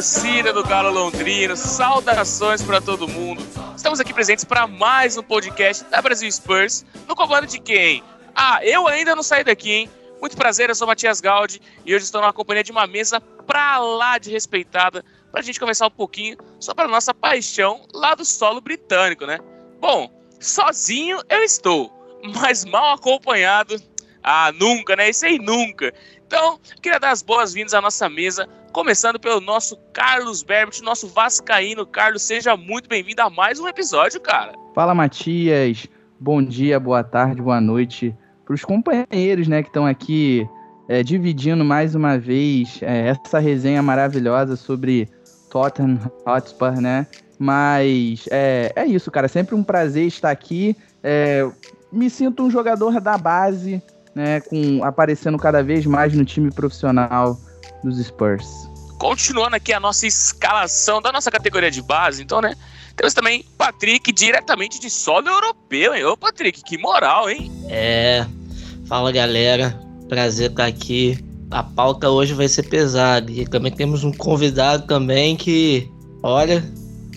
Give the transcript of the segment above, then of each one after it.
torcida do Galo Londrino, saudações para todo mundo. Estamos aqui presentes para mais um podcast da Brasil Spurs, no comando de quem? Ah, eu ainda não saí daqui, hein? Muito prazer, eu sou Matias Galdi e hoje estou na companhia de uma mesa pra lá de respeitada para a gente conversar um pouquinho sobre a nossa paixão lá do solo britânico, né? Bom, sozinho eu estou, mas mal acompanhado, ah, nunca, né? Isso aí nunca. Então, queria dar as boas-vindas à nossa mesa, começando pelo nosso Carlos Berbert, nosso vascaíno. Carlos, seja muito bem-vindo a mais um episódio, cara. Fala, Matias. Bom dia, boa tarde, boa noite para os companheiros, né, que estão aqui é, dividindo mais uma vez é, essa resenha maravilhosa sobre Tottenham Hotspur, né? Mas é, é isso, cara. Sempre um prazer estar aqui. É, me sinto um jogador da base, né, com aparecendo cada vez mais no time profissional dos Spurs. Continuando aqui a nossa escalação da nossa categoria de base, então, né? Temos também Patrick, diretamente de solo europeu, hein? Ô, Patrick, que moral, hein? É. Fala, galera. Prazer estar aqui. A pauta hoje vai ser pesada. E também temos um convidado também que, olha,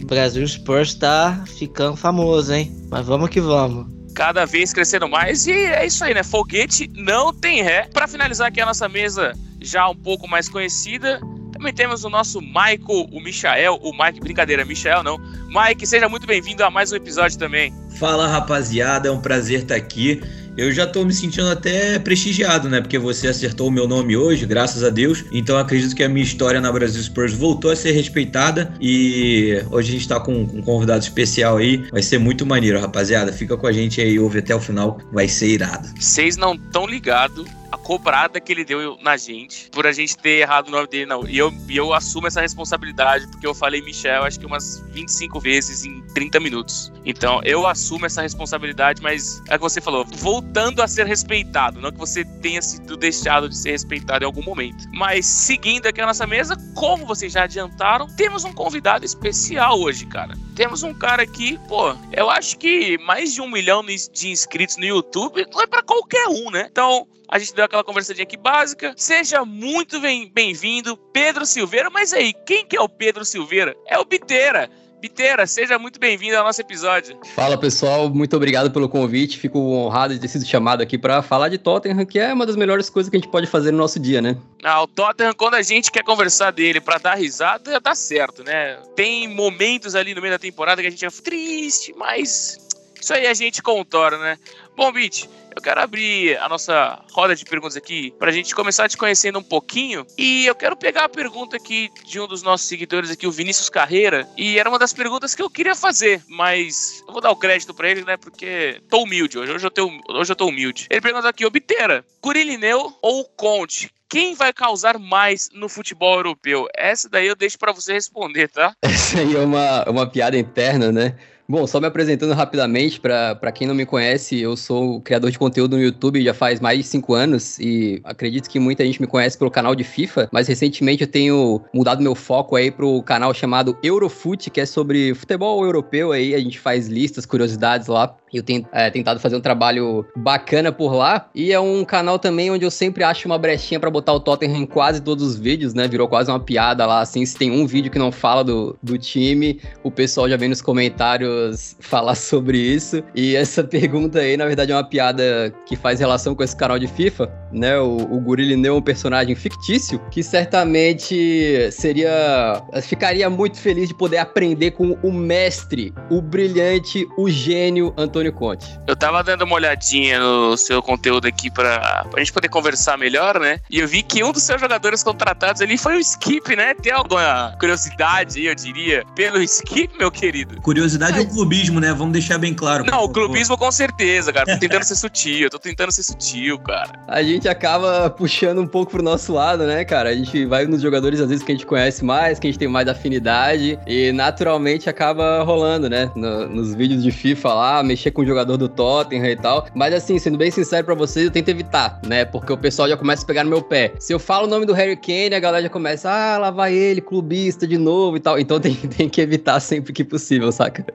o Brasil Spurs tá ficando famoso, hein? Mas vamos que vamos cada vez crescendo mais. E é isso aí, né? Foguete não tem ré. Para finalizar aqui a nossa mesa já um pouco mais conhecida, também temos o nosso Michael, o Michael, o Mike, brincadeira, Michael não. Mike, seja muito bem-vindo a mais um episódio também. Fala rapaziada, é um prazer estar aqui. Eu já tô me sentindo até prestigiado, né? Porque você acertou o meu nome hoje, graças a Deus. Então acredito que a minha história na Brasil Spurs voltou a ser respeitada. E hoje a gente tá com, um convidado especial aí. Vai ser muito maneiro, rapaziada. Fica com a gente aí, ouve até o final. Vai ser irado. Vocês não tão ligados cobrada que ele deu na gente por a gente ter errado o nome dele. Não. E eu, eu assumo essa responsabilidade porque eu falei Michel acho que umas 25 vezes em 30 minutos. Então eu assumo essa responsabilidade, mas é o que você falou, voltando a ser respeitado, não que você tenha sido deixado de ser respeitado em algum momento. Mas seguindo aqui a nossa mesa, como vocês já adiantaram, temos um convidado especial hoje, cara. Temos um cara aqui, pô, eu acho que mais de um milhão de inscritos no YouTube não é para qualquer um, né? Então, a gente deu aquela conversadinha aqui básica. Seja muito bem-vindo, Pedro Silveira. Mas aí, quem que é o Pedro Silveira? É o Biteira. Biteira, seja muito bem-vindo ao nosso episódio. Fala pessoal, muito obrigado pelo convite. Fico honrado de ter sido chamado aqui para falar de Tottenham, que é uma das melhores coisas que a gente pode fazer no nosso dia, né? Ah, o Tottenham, quando a gente quer conversar dele para dar risada, dá certo, né? Tem momentos ali no meio da temporada que a gente é triste, mas isso aí a gente contorna, né? Bom, Bit, eu quero abrir a nossa roda de perguntas aqui para a gente começar te conhecendo um pouquinho. E eu quero pegar a pergunta aqui de um dos nossos seguidores aqui, o Vinícius Carreira. E era uma das perguntas que eu queria fazer, mas eu vou dar o crédito para ele, né? Porque tô humilde hoje. Hoje eu tô, hoje eu tô humilde. Ele pergunta aqui, Obteira, Curilineu ou Conte? quem vai causar mais no futebol europeu? Essa daí eu deixo para você responder, tá? Essa aí é uma, uma piada interna, né? Bom, só me apresentando rapidamente, para quem não me conhece, eu sou criador de conteúdo no YouTube já faz mais de cinco anos e acredito que muita gente me conhece pelo canal de FIFA, mas recentemente eu tenho mudado meu foco aí pro canal chamado Eurofoot, que é sobre futebol europeu aí, a gente faz listas, curiosidades lá. Eu tenho é, tentado fazer um trabalho bacana por lá. E é um canal também onde eu sempre acho uma brechinha para botar o Tottenham em quase todos os vídeos, né? Virou quase uma piada lá, assim. Se tem um vídeo que não fala do, do time, o pessoal já vem nos comentários falar sobre isso. E essa pergunta aí, na verdade, é uma piada que faz relação com esse canal de FIFA, né? O, o Gurilineu é um personagem fictício que certamente seria. ficaria muito feliz de poder aprender com o mestre, o brilhante, o gênio Antônio Conte. Eu tava dando uma olhadinha no seu conteúdo aqui pra, pra gente poder conversar melhor, né? E eu vi que um dos seus jogadores contratados ali foi o Skip, né? Tem alguma curiosidade aí, eu diria, pelo Skip, meu querido? Curiosidade Mas... é o clubismo, né? Vamos deixar bem claro. Não, o clubismo com certeza, cara. Tô tentando ser sutil, tô tentando ser sutil, cara. A gente acaba puxando um pouco pro nosso lado, né, cara? A gente vai nos jogadores, às vezes, que a gente conhece mais, que a gente tem mais afinidade, e naturalmente acaba rolando, né? No, nos vídeos de FIFA lá, mexer com o jogador do Tottenham e tal. Mas assim, sendo bem sincero pra vocês, eu tento evitar, né? Porque o pessoal já começa a pegar no meu pé. Se eu falo o nome do Harry Kane, a galera já começa, ah, lá vai ele, clubista de novo e tal. Então tem, tem que evitar sempre que possível, saca?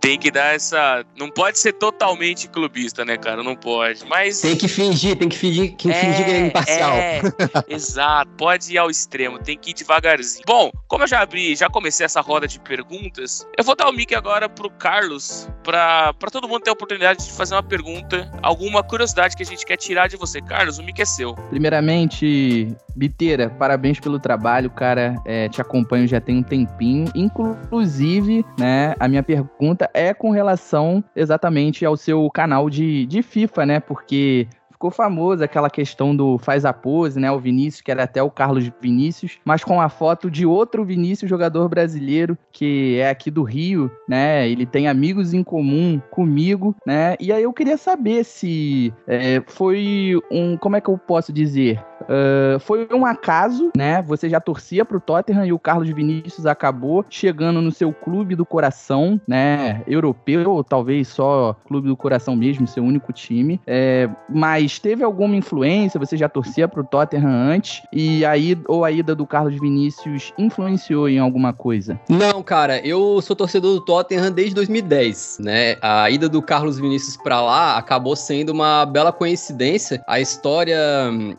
Tem que dar essa. Não pode ser totalmente clubista, né, cara? Não pode. Mas. Tem que fingir, tem que fingir que é, fingir que é imparcial. É, exato, pode ir ao extremo, tem que ir devagarzinho. Bom, como eu já abri, já comecei essa roda de perguntas, eu vou dar o mic agora pro Carlos, pra, pra todo mundo ter a oportunidade de fazer uma pergunta, alguma curiosidade que a gente quer tirar de você. Carlos, o mic é seu. Primeiramente, Biteira, parabéns pelo trabalho, cara. É, te acompanho já tem um tempinho. Inclusive, né, a minha pergunta é com relação exatamente ao seu canal de, de FIFA, né? Porque ficou famoso aquela questão do faz a pose, né? O Vinícius, que era até o Carlos Vinícius, mas com a foto de outro Vinícius, jogador brasileiro, que é aqui do Rio, né? Ele tem amigos em comum comigo, né? E aí eu queria saber se é, foi um. Como é que eu posso dizer? Uh, foi um acaso, né? Você já torcia pro Tottenham e o Carlos Vinícius acabou chegando no seu clube do coração, né? Europeu, ou talvez só clube do coração mesmo, seu único time. É, mas teve alguma influência? Você já torcia pro Tottenham antes? E aí, ou a ida do Carlos Vinícius influenciou em alguma coisa? Não, cara, eu sou torcedor do Tottenham desde 2010, né? A ida do Carlos Vinícius para lá acabou sendo uma bela coincidência. A história,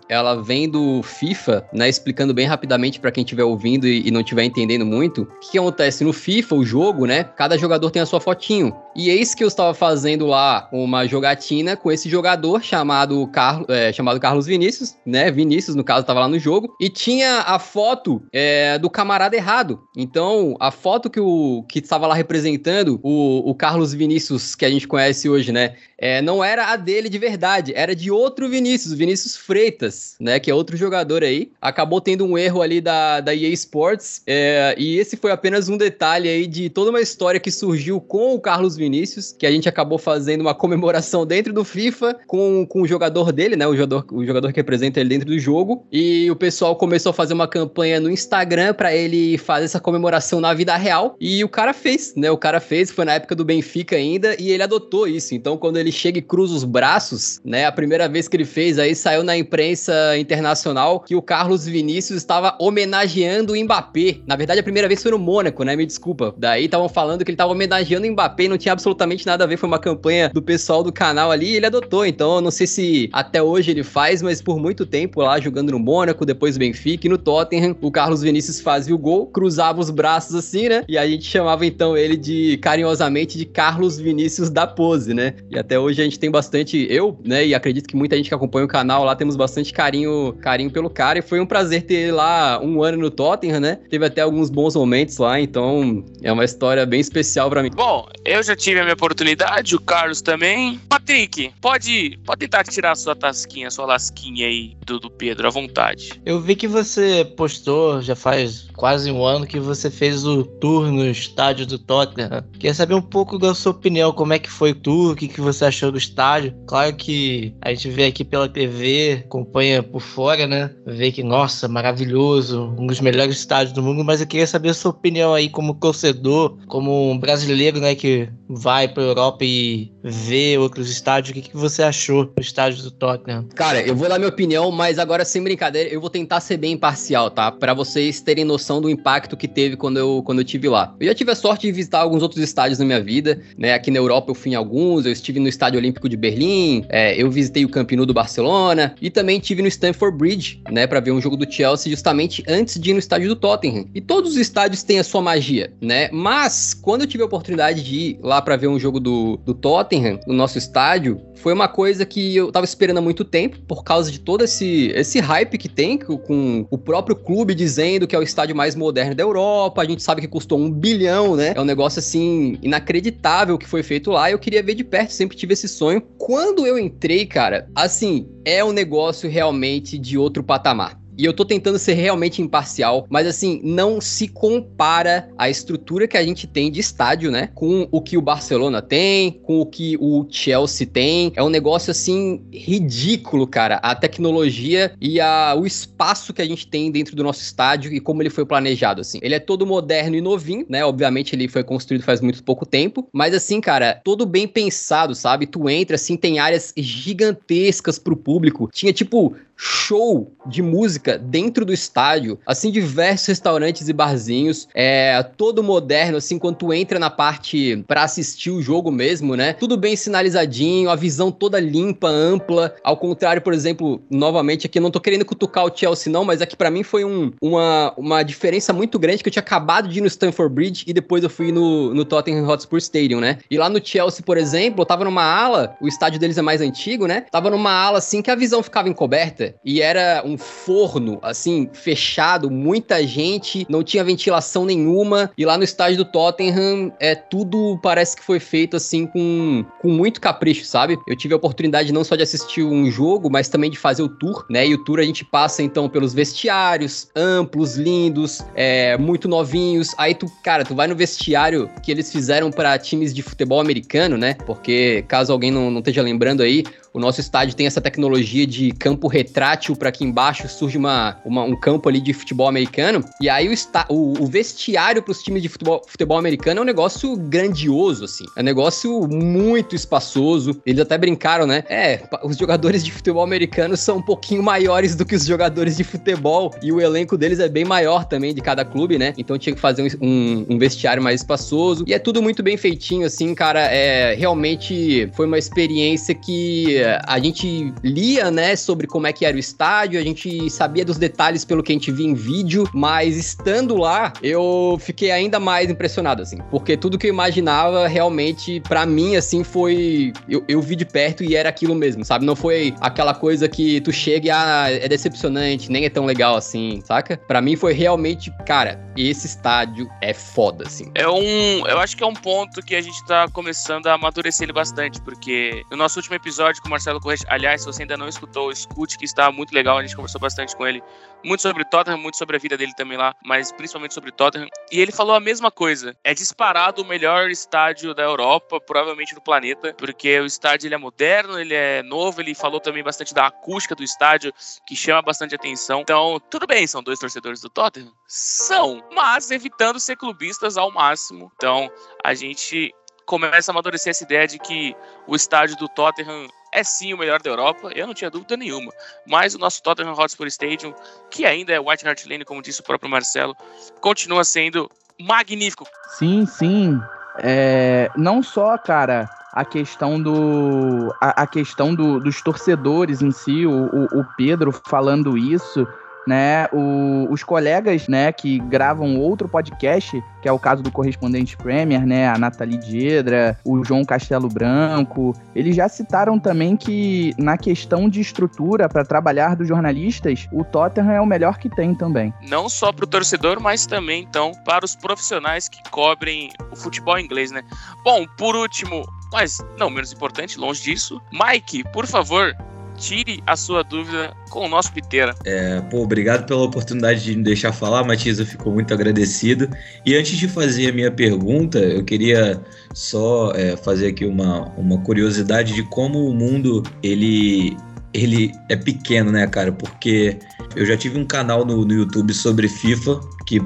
ela vem do FIFA, né? Explicando bem rapidamente para quem estiver ouvindo e, e não estiver entendendo muito. O que, que acontece no FIFA, o jogo, né? Cada jogador tem a sua fotinho. E eis que eu estava fazendo lá uma jogatina com esse jogador chamado, Carlos, é, chamado Carlos Vinícius, né? Vinícius, no caso, estava lá no jogo. E tinha a foto é, do camarada errado. Então, a foto que o que estava lá representando o, o Carlos Vinícius, que a gente conhece hoje, né? É, não era a dele de verdade, era de outro Vinícius, Vinícius Freitas, né? Que é outro jogador aí. Acabou tendo um erro ali da, da EA Sports. É, e esse foi apenas um detalhe aí de toda uma história que surgiu com o Carlos Vinícius, que a gente acabou fazendo uma comemoração dentro do FIFA com, com o jogador dele, né? O jogador, o jogador que representa ele dentro do jogo. E o pessoal começou a fazer uma campanha no Instagram para ele fazer essa comemoração na vida real. E o cara fez, né? O cara fez, foi na época do Benfica ainda, e ele adotou isso. Então, quando ele chega e cruza os braços, né? A primeira vez que ele fez aí saiu na imprensa internacional que o Carlos Vinícius estava homenageando o Mbappé. Na verdade, a primeira vez foi no Mônaco, né? Me desculpa. Daí estavam falando que ele estava homenageando o Mbappé e não tinha tinha absolutamente nada a ver, foi uma campanha do pessoal do canal ali e ele adotou. Então, eu não sei se até hoje ele faz, mas por muito tempo lá jogando no Mônaco, depois Benfica e no Tottenham, o Carlos Vinícius fazia o gol, cruzava os braços assim, né? E a gente chamava então ele de carinhosamente de Carlos Vinícius da pose, né? E até hoje a gente tem bastante eu, né, e acredito que muita gente que acompanha o canal lá temos bastante carinho, carinho pelo cara e foi um prazer ter ele lá um ano no Tottenham, né? Teve até alguns bons momentos lá, então é uma história bem especial para mim. Bom, eu já tive a minha oportunidade, o Carlos também. Patrick, pode, pode tentar tirar a sua tasquinha, sua lasquinha aí do, do Pedro, à vontade. Eu vi que você postou, já faz quase um ano, que você fez o tour no estádio do Tottenham. Queria saber um pouco da sua opinião, como é que foi o tour, o que, que você achou do estádio. Claro que a gente vê aqui pela TV, acompanha por fora, né? Vê que, nossa, maravilhoso, um dos melhores estádios do mundo, mas eu queria saber a sua opinião aí como torcedor, como um brasileiro, né, que vai para Europa e vê outros estádios, o que, que você achou do estádio do Tottenham? Cara, eu vou dar minha opinião, mas agora sem brincadeira, eu vou tentar ser bem imparcial, tá? Para vocês terem noção do impacto que teve quando eu, quando eu tive lá. Eu já tive a sorte de visitar alguns outros estádios na minha vida, né? Aqui na Europa eu fui em alguns, eu estive no Estádio Olímpico de Berlim, é, eu visitei o Camp Nou do Barcelona e também tive no Stamford Bridge, né? Para ver um jogo do Chelsea justamente antes de ir no estádio do Tottenham. E todos os estádios têm a sua magia, né? Mas quando eu tive a oportunidade de ir lá para ver um jogo do, do Tottenham no nosso estádio, foi uma coisa que eu tava esperando há muito tempo, por causa de todo esse, esse hype que tem com o próprio clube dizendo que é o estádio mais moderno da Europa. A gente sabe que custou um bilhão, né? É um negócio assim inacreditável que foi feito lá. Eu queria ver de perto, sempre tive esse sonho. Quando eu entrei, cara, assim, é um negócio realmente de outro patamar. E eu tô tentando ser realmente imparcial, mas assim, não se compara a estrutura que a gente tem de estádio, né? Com o que o Barcelona tem, com o que o Chelsea tem. É um negócio assim ridículo, cara. A tecnologia e a, o espaço que a gente tem dentro do nosso estádio e como ele foi planejado, assim. Ele é todo moderno e novinho, né? Obviamente ele foi construído faz muito pouco tempo, mas assim, cara, todo bem pensado, sabe? Tu entra assim, tem áreas gigantescas pro público. Tinha tipo show de música dentro do estádio, assim, diversos restaurantes e barzinhos, é todo moderno, assim, quando tu entra na parte para assistir o jogo mesmo, né? Tudo bem sinalizadinho, a visão toda limpa, ampla, ao contrário, por exemplo, novamente aqui, não tô querendo cutucar o Chelsea não, mas aqui para mim foi um, uma, uma diferença muito grande que eu tinha acabado de ir no Stamford Bridge e depois eu fui no, no Tottenham Hotspur Stadium, né? E lá no Chelsea, por exemplo, eu tava numa ala, o estádio deles é mais antigo, né? Tava numa ala assim que a visão ficava encoberta e era um forno, assim, fechado, muita gente, não tinha ventilação nenhuma. E lá no estádio do Tottenham, é tudo parece que foi feito assim com, com muito capricho, sabe? Eu tive a oportunidade não só de assistir um jogo, mas também de fazer o tour, né? E o tour a gente passa então pelos vestiários, amplos, lindos, é, muito novinhos. Aí tu, cara, tu vai no vestiário que eles fizeram para times de futebol americano, né? Porque caso alguém não, não esteja lembrando aí, o nosso estádio tem essa tecnologia de campo retrátil para que embaixo surge uma, uma, um campo ali de futebol americano. E aí o, está, o, o vestiário para os times de futebol, futebol americano é um negócio grandioso, assim. É um negócio muito espaçoso. Eles até brincaram, né? É, os jogadores de futebol americano são um pouquinho maiores do que os jogadores de futebol. E o elenco deles é bem maior também de cada clube, né? Então tinha que fazer um, um, um vestiário mais espaçoso. E é tudo muito bem feitinho, assim, cara. É realmente foi uma experiência que a gente lia, né, sobre como é que era o estádio, a gente sabia dos detalhes pelo que a gente via em vídeo, mas estando lá, eu fiquei ainda mais impressionado, assim, porque tudo que eu imaginava realmente, para mim, assim, foi. Eu, eu vi de perto e era aquilo mesmo, sabe? Não foi aquela coisa que tu chega e ah, é decepcionante, nem é tão legal assim, saca? Para mim foi realmente, cara, esse estádio é foda, assim. É um. Eu acho que é um ponto que a gente tá começando a amadurecer ele bastante, porque no nosso último episódio com o Marcelo Correia, aliás, se você ainda não escutou, escute que está muito legal, a gente conversou bastante com ele, muito sobre Tottenham, muito sobre a vida dele também lá, mas principalmente sobre Tottenham. E ele falou a mesma coisa. É disparado o melhor estádio da Europa, provavelmente do planeta, porque o estádio ele é moderno, ele é novo, ele falou também bastante da acústica do estádio, que chama bastante atenção. Então, tudo bem, são dois torcedores do Tottenham? São, mas evitando ser clubistas ao máximo. Então, a gente começa a amadurecer essa ideia de que o estádio do Tottenham é sim o melhor da Europa, eu não tinha dúvida nenhuma. Mas o nosso Tottenham Hotspur Stadium, que ainda é White Hart Lane, como disse o próprio Marcelo, continua sendo magnífico. Sim, sim. É, não só, cara, a questão do a, a questão do, dos torcedores em si, o, o, o Pedro falando isso, né, o, os colegas, né, que gravam outro podcast, que é o caso do correspondente Premier, né, a Nathalie Diedra, o João Castelo Branco, eles já citaram também que na questão de estrutura para trabalhar dos jornalistas, o Tottenham é o melhor que tem também. Não só para o torcedor, mas também então para os profissionais que cobrem o futebol inglês, né? Bom, por último, mas não menos importante, longe disso, Mike, por favor, tire a sua dúvida com o nosso Piteira. É, pô, obrigado pela oportunidade de me deixar falar, Matias, eu fico muito agradecido. E antes de fazer a minha pergunta, eu queria só é, fazer aqui uma, uma curiosidade de como o mundo, ele ele é pequeno, né, cara? Porque eu já tive um canal no, no YouTube sobre FIFA, que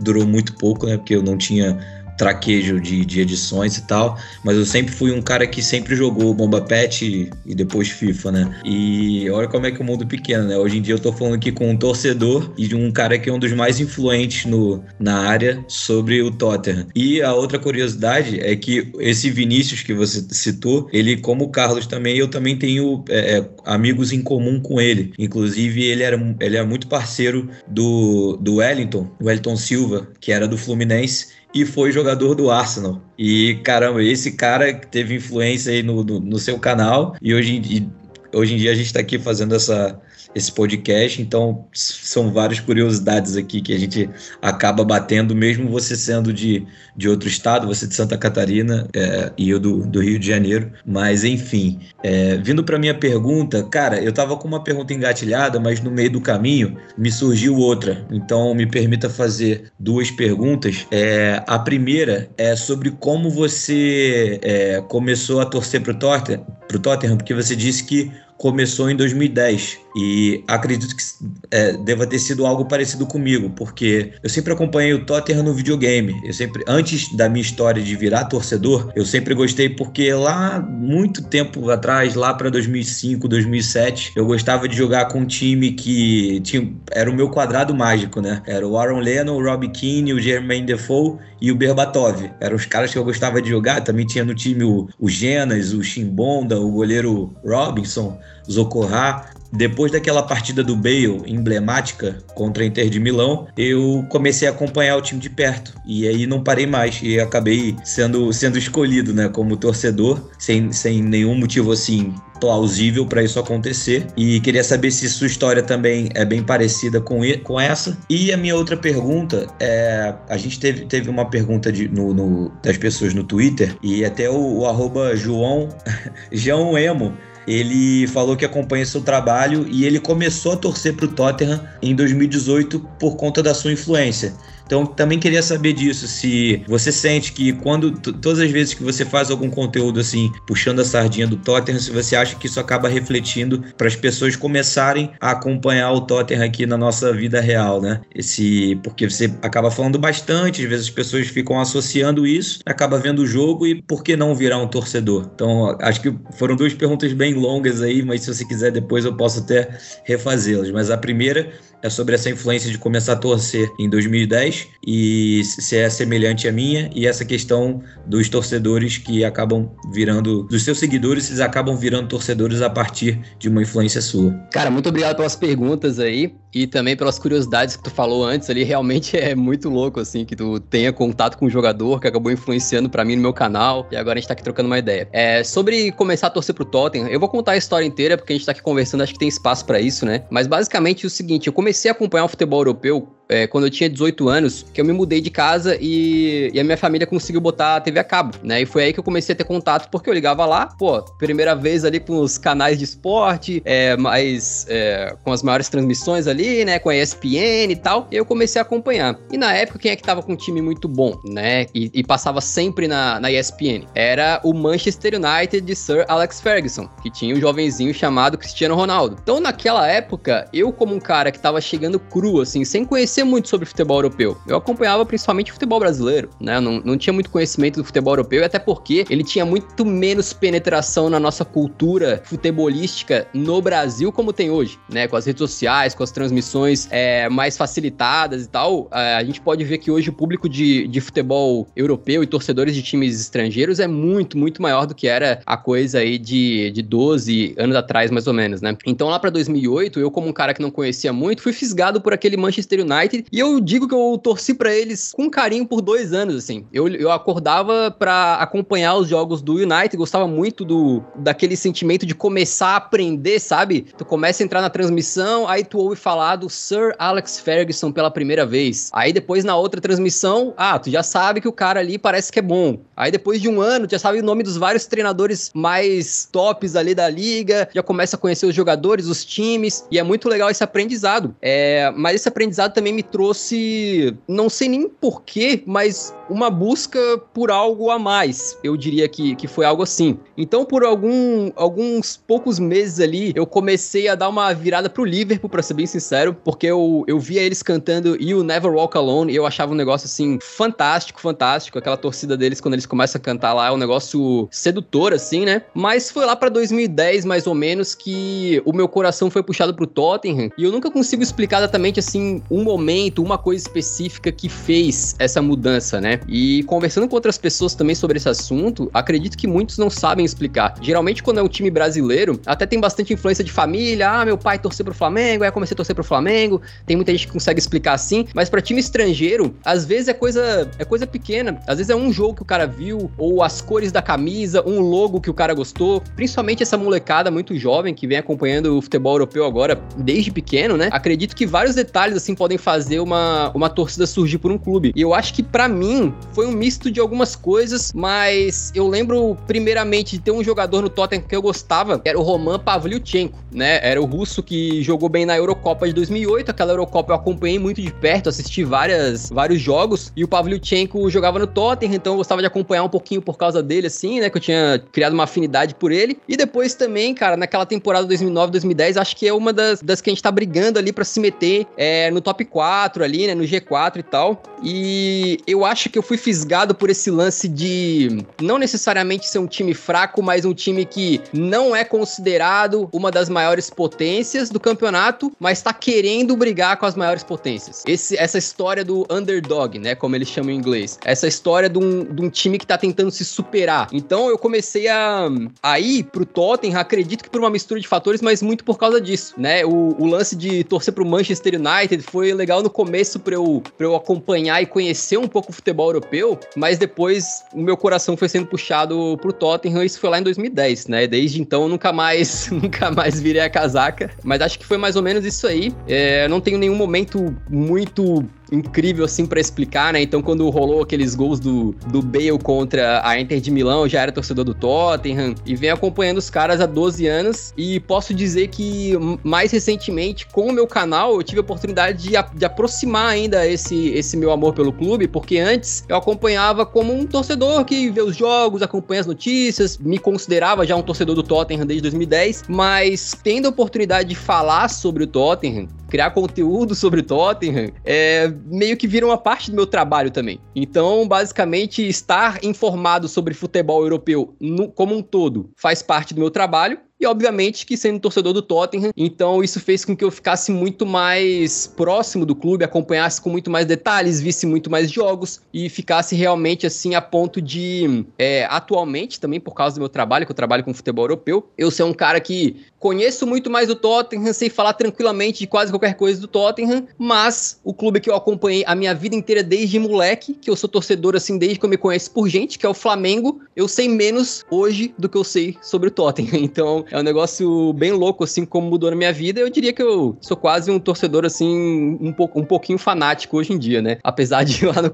durou muito pouco, né? Porque eu não tinha traquejo de, de edições e tal, mas eu sempre fui um cara que sempre jogou Bomba Pet e, e, depois FIFA, né? E olha como é que o mundo pequeno, né? Hoje em dia eu tô falando aqui com um torcedor e de um cara que é um dos mais influentes no, na área sobre o Tottenham. E a outra curiosidade é que esse Vinícius que você citou, ele, como o Carlos também, eu também tenho é, é amigos em comum com ele. Inclusive, ele era, ele é muito parceiro do, do Wellington, Wellington Silva, que era do Fluminense e foi jogador do Arsenal. E caramba, esse cara teve influência aí no, no, no seu canal e hoje, em, hoje em dia a gente está aqui fazendo essa, esse podcast, então são várias curiosidades aqui que a gente acaba batendo, mesmo você sendo de, de outro estado, você de Santa Catarina é, e eu do, do Rio de Janeiro. Mas enfim, é, vindo para minha pergunta, cara, eu tava com uma pergunta engatilhada, mas no meio do caminho me surgiu outra. Então me permita fazer duas perguntas. É, a primeira é sobre como você é, começou a torcer pro Tottenham, Tottenham, porque você disse que começou em 2010. E acredito que é, deva ter sido algo parecido comigo, porque eu sempre acompanhei o Tottenham no videogame. Eu sempre, antes da minha história de virar torcedor, eu sempre gostei porque lá muito tempo atrás, lá para 2005, 2007, eu gostava de jogar com um time que tinha, era o meu quadrado mágico, né? Era o Aaron Lennon, o Robbie Keane, o Jermaine Defoe e o Berbatov. Eram os caras que eu gostava de jogar. Também tinha no time o, o Genas, o Chimbonda, o goleiro Robinson, Zocorra. Depois daquela partida do Bale emblemática contra a Inter de Milão, eu comecei a acompanhar o time de perto e aí não parei mais e acabei sendo, sendo escolhido, né, como torcedor, sem, sem nenhum motivo assim plausível para isso acontecer. E queria saber se sua história também é bem parecida com, com essa. E a minha outra pergunta é: a gente teve, teve uma pergunta de, no, no, das pessoas no Twitter e até o, o arroba João, João Emo ele falou que acompanha seu trabalho e ele começou a torcer para o Tottenham em 2018 por conta da sua influência. Então, também queria saber disso, se você sente que quando todas as vezes que você faz algum conteúdo assim, puxando a sardinha do Tottenham, se você acha que isso acaba refletindo para as pessoas começarem a acompanhar o Tottenham aqui na nossa vida real, né? Esse porque você acaba falando bastante, às vezes as pessoas ficam associando isso, acaba vendo o jogo e por que não virar um torcedor? Então, acho que foram duas perguntas bem longas aí, mas se você quiser depois eu posso até refazê-las. Mas a primeira é sobre essa influência de começar a torcer em 2010 e se é semelhante à minha e essa questão dos torcedores que acabam virando, dos seus seguidores, eles acabam virando torcedores a partir de uma influência sua. Cara, muito obrigado pelas perguntas aí e também pelas curiosidades que tu falou antes ali. Realmente é muito louco, assim, que tu tenha contato com um jogador que acabou influenciando para mim no meu canal e agora a gente tá aqui trocando uma ideia. É, sobre começar a torcer pro Tottenham, eu vou contar a história inteira porque a gente tá aqui conversando, acho que tem espaço para isso, né? Mas basicamente é o seguinte, eu comecei a acompanhar o futebol europeu é, quando eu tinha 18 anos, que eu me mudei de casa e, e, a minha família conseguiu botar a TV a cabo, né? E foi aí que eu comecei a ter contato, porque eu ligava lá, pô, primeira vez ali com os canais de esporte, é, mais, é, com as maiores transmissões ali, né? Com a ESPN e tal, e eu comecei a acompanhar. E na época, quem é que tava com um time muito bom, né? E, e passava sempre na, na ESPN? Era o Manchester United de Sir Alex Ferguson, que tinha um jovenzinho chamado Cristiano Ronaldo. Então, naquela época, eu como um cara que tava chegando cru, assim, sem conhecer muito sobre futebol europeu. Eu acompanhava principalmente o futebol brasileiro, né? Não, não tinha muito conhecimento do futebol europeu, até porque ele tinha muito menos penetração na nossa cultura futebolística no Brasil como tem hoje, né? Com as redes sociais, com as transmissões é, mais facilitadas e tal. A gente pode ver que hoje o público de, de futebol europeu e torcedores de times estrangeiros é muito, muito maior do que era a coisa aí de, de 12 anos atrás, mais ou menos, né? Então lá para 2008, eu como um cara que não conhecia muito, fui fisgado por aquele Manchester United United. E eu digo que eu torci para eles com carinho por dois anos, assim. Eu, eu acordava para acompanhar os jogos do United, gostava muito do daquele sentimento de começar a aprender, sabe? Tu começa a entrar na transmissão, aí tu ouve falar do Sir Alex Ferguson pela primeira vez. Aí depois na outra transmissão, ah, tu já sabe que o cara ali parece que é bom. Aí depois de um ano, tu já sabe o nome dos vários treinadores mais tops ali da liga, já começa a conhecer os jogadores, os times, e é muito legal esse aprendizado. É, mas esse aprendizado também me trouxe, não sei nem porquê, mas uma busca por algo a mais. Eu diria que, que foi algo assim. Então, por algum, alguns poucos meses ali, eu comecei a dar uma virada pro Liverpool, pra ser bem sincero, porque eu, eu via eles cantando You Never Walk Alone e eu achava um negócio assim fantástico, fantástico. Aquela torcida deles, quando eles começam a cantar lá, é um negócio sedutor, assim, né? Mas foi lá para 2010, mais ou menos, que o meu coração foi puxado pro Tottenham e eu nunca consigo explicar exatamente assim um momento, uma coisa específica que fez essa mudança, né? E conversando com outras pessoas também sobre esse assunto, acredito que muitos não sabem explicar. Geralmente, quando é um time brasileiro, até tem bastante influência de família. Ah, meu pai torceu pro Flamengo, aí eu comecei a torcer pro Flamengo. Tem muita gente que consegue explicar assim, mas para time estrangeiro, às vezes é coisa é coisa pequena. Às vezes é um jogo que o cara viu, ou as cores da camisa, um logo que o cara gostou. Principalmente essa molecada muito jovem que vem acompanhando o futebol europeu agora desde pequeno, né? Acredito que vários detalhes assim podem fazer fazer uma, uma torcida surgir por um clube. E eu acho que para mim foi um misto de algumas coisas, mas eu lembro primeiramente de ter um jogador no Tottenham que eu gostava, que era o Roman Pavlyuchenko, né? Era o russo que jogou bem na Eurocopa de 2008. Aquela Eurocopa eu acompanhei muito de perto, assisti várias, vários jogos e o Pavlyuchenko jogava no Tottenham, então eu gostava de acompanhar um pouquinho por causa dele assim, né, que eu tinha criado uma afinidade por ele. E depois também, cara, naquela temporada 2009, 2010, acho que é uma das, das que a gente tá brigando ali para se meter é, no top 4 ali, né, no G4 e tal. E eu acho que eu fui fisgado por esse lance de não necessariamente ser um time fraco, mas um time que não é considerado uma das maiores potências do campeonato, mas tá querendo brigar com as maiores potências. Esse, essa história do underdog, né, como eles chamam em inglês. Essa história de um, de um time que tá tentando se superar. Então eu comecei a, a ir pro Tottenham, acredito que por uma mistura de fatores, mas muito por causa disso, né? O, o lance de torcer pro Manchester United foi legal no começo para eu, pra eu acompanhar e conhecer um pouco o futebol europeu, mas depois o meu coração foi sendo puxado pro Tottenham, isso foi lá em 2010, né? Desde então eu nunca mais, nunca mais virei a casaca, mas acho que foi mais ou menos isso aí. É, não tenho nenhum momento muito incrível assim para explicar, né? Então quando rolou aqueles gols do, do Bale contra a Inter de Milão, eu já era torcedor do Tottenham e venho acompanhando os caras há 12 anos e posso dizer que mais recentemente com o meu canal eu tive a oportunidade de, de aproximar ainda esse, esse meu amor pelo clube, porque antes eu acompanhava como um torcedor que vê os jogos, acompanha as notícias, me considerava já um torcedor do Tottenham desde 2010, mas tendo a oportunidade de falar sobre o Tottenham, criar conteúdo sobre Tottenham, é, meio que vira uma parte do meu trabalho também. Então, basicamente, estar informado sobre futebol europeu no, como um todo faz parte do meu trabalho. E obviamente que sendo torcedor do Tottenham, então isso fez com que eu ficasse muito mais próximo do clube, acompanhasse com muito mais detalhes, visse muito mais jogos e ficasse realmente assim a ponto de, é, atualmente, também por causa do meu trabalho, que eu trabalho com futebol europeu, eu ser um cara que conheço muito mais do Tottenham, sei falar tranquilamente de quase qualquer coisa do Tottenham, mas o clube que eu acompanhei a minha vida inteira desde moleque, que eu sou torcedor assim desde que eu me conheço por gente, que é o Flamengo, eu sei menos hoje do que eu sei sobre o Tottenham. Então, é um negócio bem louco, assim, como mudou na minha vida. Eu diria que eu sou quase um torcedor, assim, um, pouco, um pouquinho fanático hoje em dia, né? Apesar de lá no,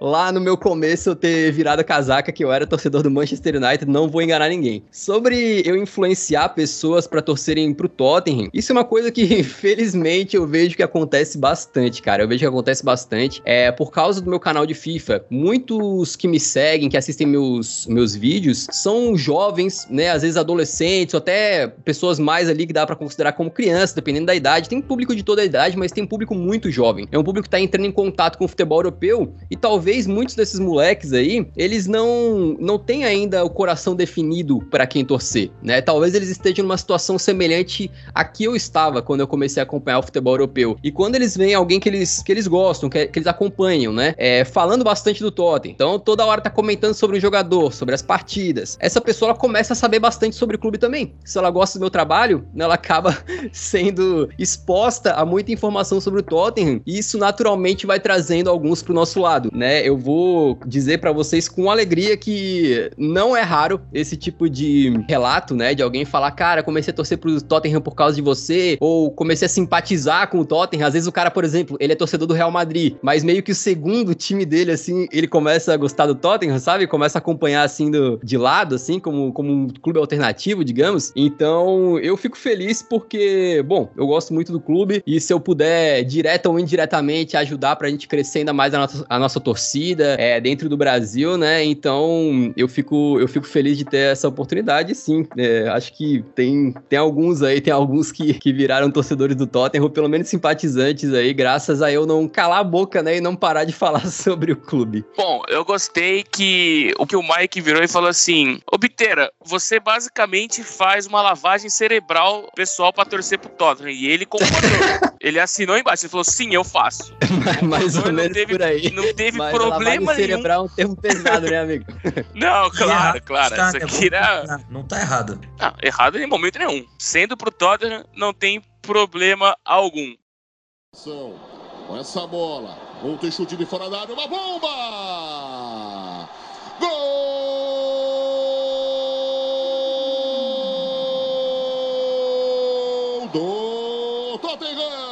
lá no meu começo eu ter virado a casaca que eu era torcedor do Manchester United, não vou enganar ninguém. Sobre eu influenciar pessoas para torcerem pro Tottenham, isso é uma coisa que, felizmente, eu vejo que acontece bastante, cara. Eu vejo que acontece bastante. É por causa do meu canal de FIFA. Muitos que me seguem, que assistem meus, meus vídeos, são jovens, né? Às vezes adolescentes, ou até pessoas mais ali que dá para considerar como criança, dependendo da idade. Tem público de toda a idade, mas tem público muito jovem. É um público que tá entrando em contato com o futebol europeu e talvez muitos desses moleques aí, eles não não têm ainda o coração definido para quem torcer, né? Talvez eles estejam numa situação semelhante a que eu estava quando eu comecei a acompanhar o futebol europeu. E quando eles veem alguém que eles, que eles gostam, que, que eles acompanham, né? É, falando bastante do Tottenham. Então toda hora tá comentando sobre o jogador, sobre as partidas. Essa pessoa ela começa a saber bastante sobre o clube também. Se ela gosta do meu trabalho, né, ela acaba sendo exposta a muita informação sobre o Tottenham. E isso naturalmente vai trazendo alguns pro nosso lado, né? Eu vou dizer para vocês com alegria que não é raro esse tipo de relato, né? De alguém falar, cara, comecei a torcer pro Tottenham por causa de você, ou comecei a simpatizar com o Tottenham. Às vezes o cara, por exemplo, ele é torcedor do Real Madrid, mas meio que o segundo time dele, assim, ele começa a gostar do Tottenham, sabe? Começa a acompanhar, assim, do, de lado, assim, como, como um clube alternativo, digamos. Então, eu fico feliz porque, bom, eu gosto muito do clube e se eu puder, direta ou indiretamente, ajudar pra gente crescer ainda mais a nossa, a nossa torcida é, dentro do Brasil, né? Então, eu fico, eu fico feliz de ter essa oportunidade, sim. É, acho que tem, tem alguns aí, tem alguns que, que viraram torcedores do Tottenham, ou pelo menos simpatizantes aí, graças a eu não calar a boca, né, e não parar de falar sobre o clube. Bom, eu gostei que o que o Mike virou e falou assim: Ô Biteira, você basicamente faz uma lavagem cerebral pessoal para torcer pro Tottenham. E ele concordou. ele assinou embaixo, ele falou: sim, eu faço. Mais ou menos teve, por aí. Não teve Mas problema nenhum. cerebral é um termo pesado, né, amigo? Não, claro, claro. Tá, Isso né, aqui era. não, não tá errado. Não, errado em momento nenhum. Sendo pro Tottenham, não tem problema algum. Com essa bola. Outro chute de fora da área. Uma bomba! Gol do Tottenham!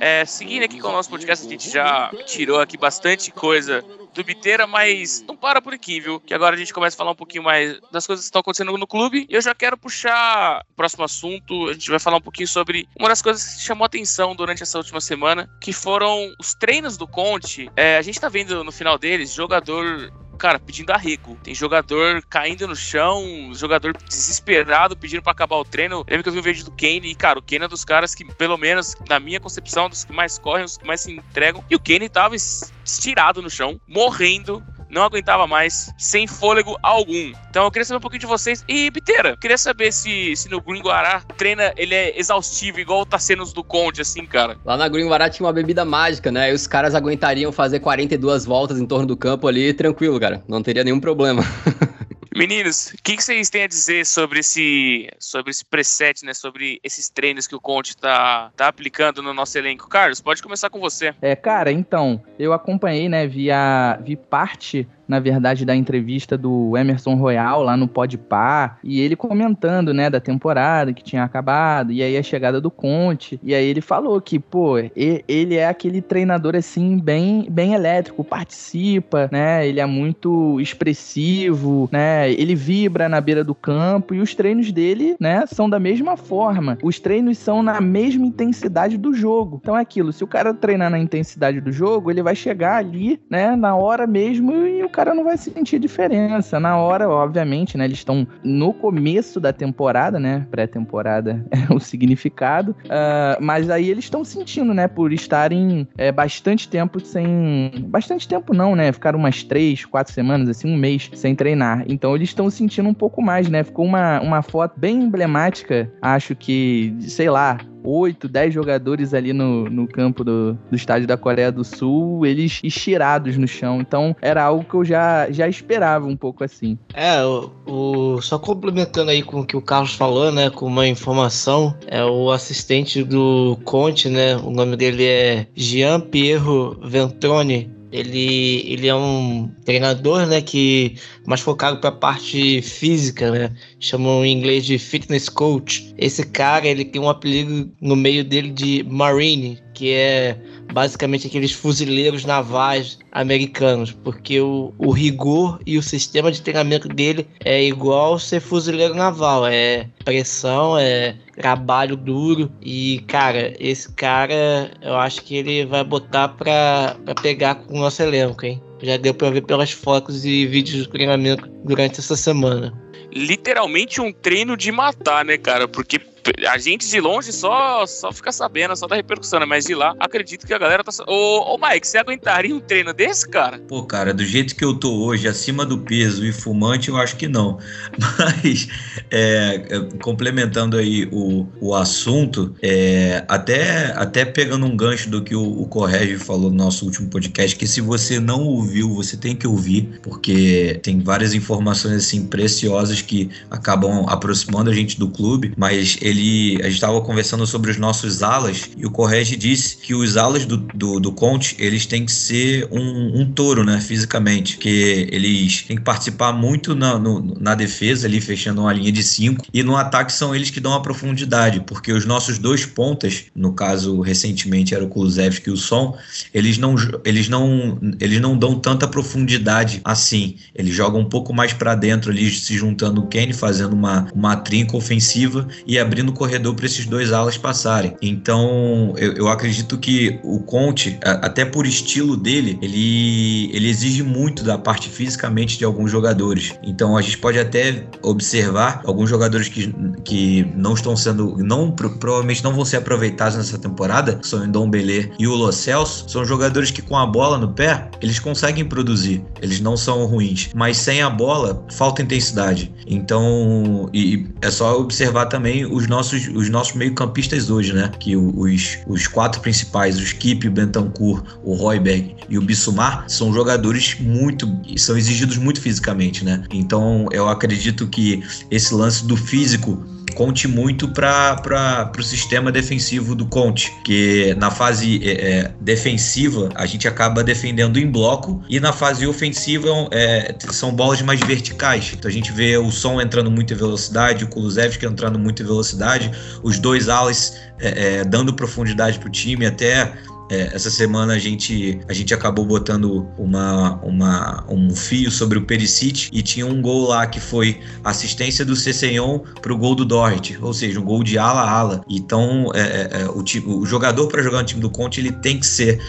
É, seguindo aqui com o nosso podcast, a gente já tirou aqui bastante coisa do Biteira, mas não para por aqui, viu? Que agora a gente começa a falar um pouquinho mais das coisas que estão acontecendo no clube. E eu já quero puxar o próximo assunto. A gente vai falar um pouquinho sobre uma das coisas que chamou atenção durante essa última semana, que foram os treinos do Conte. É, a gente tá vendo no final deles jogador cara, pedindo arrego. Tem jogador caindo no chão, jogador desesperado pedindo para acabar o treino. Lembro que eu vi um vídeo do Kane e, cara, o Kane é dos caras que, pelo menos na minha concepção, dos que mais correm, dos que mais se entregam. E o Kane tava estirado no chão, morrendo não aguentava mais, sem fôlego algum. Então eu queria saber um pouquinho de vocês. E, Biteira, queria saber se, se no Green Guará treina, ele é exaustivo, igual tá sendo os do Conde, assim, cara. Lá na Green Guará tinha uma bebida mágica, né? E os caras aguentariam fazer 42 voltas em torno do campo ali, tranquilo, cara. Não teria nenhum problema. Meninos, o que, que, vocês têm a dizer sobre esse, sobre esse preset, né? Sobre esses treinos que o Conte tá, tá aplicando no nosso elenco? Carlos, pode começar com você. É, cara, então, eu acompanhei, né? Via, vi parte na verdade, da entrevista do Emerson Royal lá no Podpah, e ele comentando, né, da temporada que tinha acabado, e aí a chegada do Conte, e aí ele falou que, pô, ele é aquele treinador, assim, bem, bem elétrico, participa, né, ele é muito expressivo, né, ele vibra na beira do campo, e os treinos dele, né, são da mesma forma. Os treinos são na mesma intensidade do jogo. Então é aquilo, se o cara treinar na intensidade do jogo, ele vai chegar ali, né, na hora mesmo, e o cara cara não vai sentir diferença. Na hora, obviamente, né? Eles estão no começo da temporada, né? Pré-temporada é o significado. Uh, mas aí eles estão sentindo, né? Por estarem é, bastante tempo sem. Bastante tempo não, né? Ficaram umas três, quatro semanas, assim, um mês sem treinar. Então eles estão sentindo um pouco mais, né? Ficou uma, uma foto bem emblemática, acho que, sei lá, 8, 10 jogadores ali no, no campo do, do estádio da Coreia do Sul, eles estirados no chão. Então era algo que eu já, já esperava um pouco assim. É, o, o, só complementando aí com o que o Carlos falou, né, com uma informação, é o assistente do Conte, né, o nome dele é Jean Pierro Ventrone ele, ele é um treinador, né, que mais focado para a parte física, né? Chamam em inglês de fitness coach. Esse cara, ele tem um apelido no meio dele de Marine, que é basicamente aqueles fuzileiros navais americanos, porque o, o rigor e o sistema de treinamento dele é igual ser fuzileiro naval, é pressão, é trabalho duro e cara, esse cara eu acho que ele vai botar pra, pra pegar com o nosso elenco, hein? Já deu pra ver pelas fotos e vídeos do treinamento durante essa semana literalmente um treino de matar, né, cara? Porque a gente de longe só, só fica sabendo, só da repercussão, né? Mas de lá, acredito que a galera tá. Ô, ô Mike, você aguentaria um treino desse, cara? Pô, cara, do jeito que eu tô hoje, acima do peso e fumante, eu acho que não. Mas, é, é, complementando aí o, o assunto, é, até, até pegando um gancho do que o, o Correge falou no nosso último podcast, que se você não ouviu, você tem que ouvir, porque tem várias informações assim preciosas que acabam aproximando a gente do clube, mas ele a gente estava conversando sobre os nossos alas e o Correge disse que os alas do, do, do Conte eles têm que ser um, um touro, né, fisicamente, que eles têm que participar muito na, no, na defesa ali, fechando uma linha de cinco. E no ataque são eles que dão a profundidade, porque os nossos dois pontas, no caso recentemente era o Kulusevski e o Som, eles não, eles não, eles não dão tanta profundidade assim, eles jogam um pouco mais para dentro ali, se juntando o Kenny, fazendo uma, uma trinca ofensiva e abrindo abrindo corredor para esses dois alas passarem. Então, eu, eu, acredito que o Conte, até por estilo dele, ele, ele exige muito da parte fisicamente de alguns jogadores. Então, a gente pode até observar alguns jogadores que, que não estão sendo, não provavelmente não vão ser aproveitados nessa temporada, que são o Ndombele e o Lo Celso, são jogadores que com a bola no pé, eles conseguem produzir, eles não são ruins, mas sem a bola falta intensidade. Então, e é só observar também os nossos, os nossos meio-campistas hoje, né? Que os, os quatro principais, o Skip, o Bentancur, o Royberg e o Bissumar, são jogadores muito. são exigidos muito fisicamente, né? Então eu acredito que esse lance do físico conte muito para o sistema defensivo do Conte, que na fase é, é, defensiva a gente acaba defendendo em bloco e na fase ofensiva é, são bolas mais verticais. Então a gente vê o Som entrando muito em velocidade, o Kulusevski entrando muito em velocidade, os dois alas é, é, dando profundidade para o time, até É, essa semana a gente, a gente acabou botando uma, uma, um fio sobre o Perisic e tinha um gol lá que foi assistência do Cessenhon pro gol do Dort, ou seja, um gol de ala a ala. Então, é, é, é o, o jogador para jogar no time do Conte ele tem que ser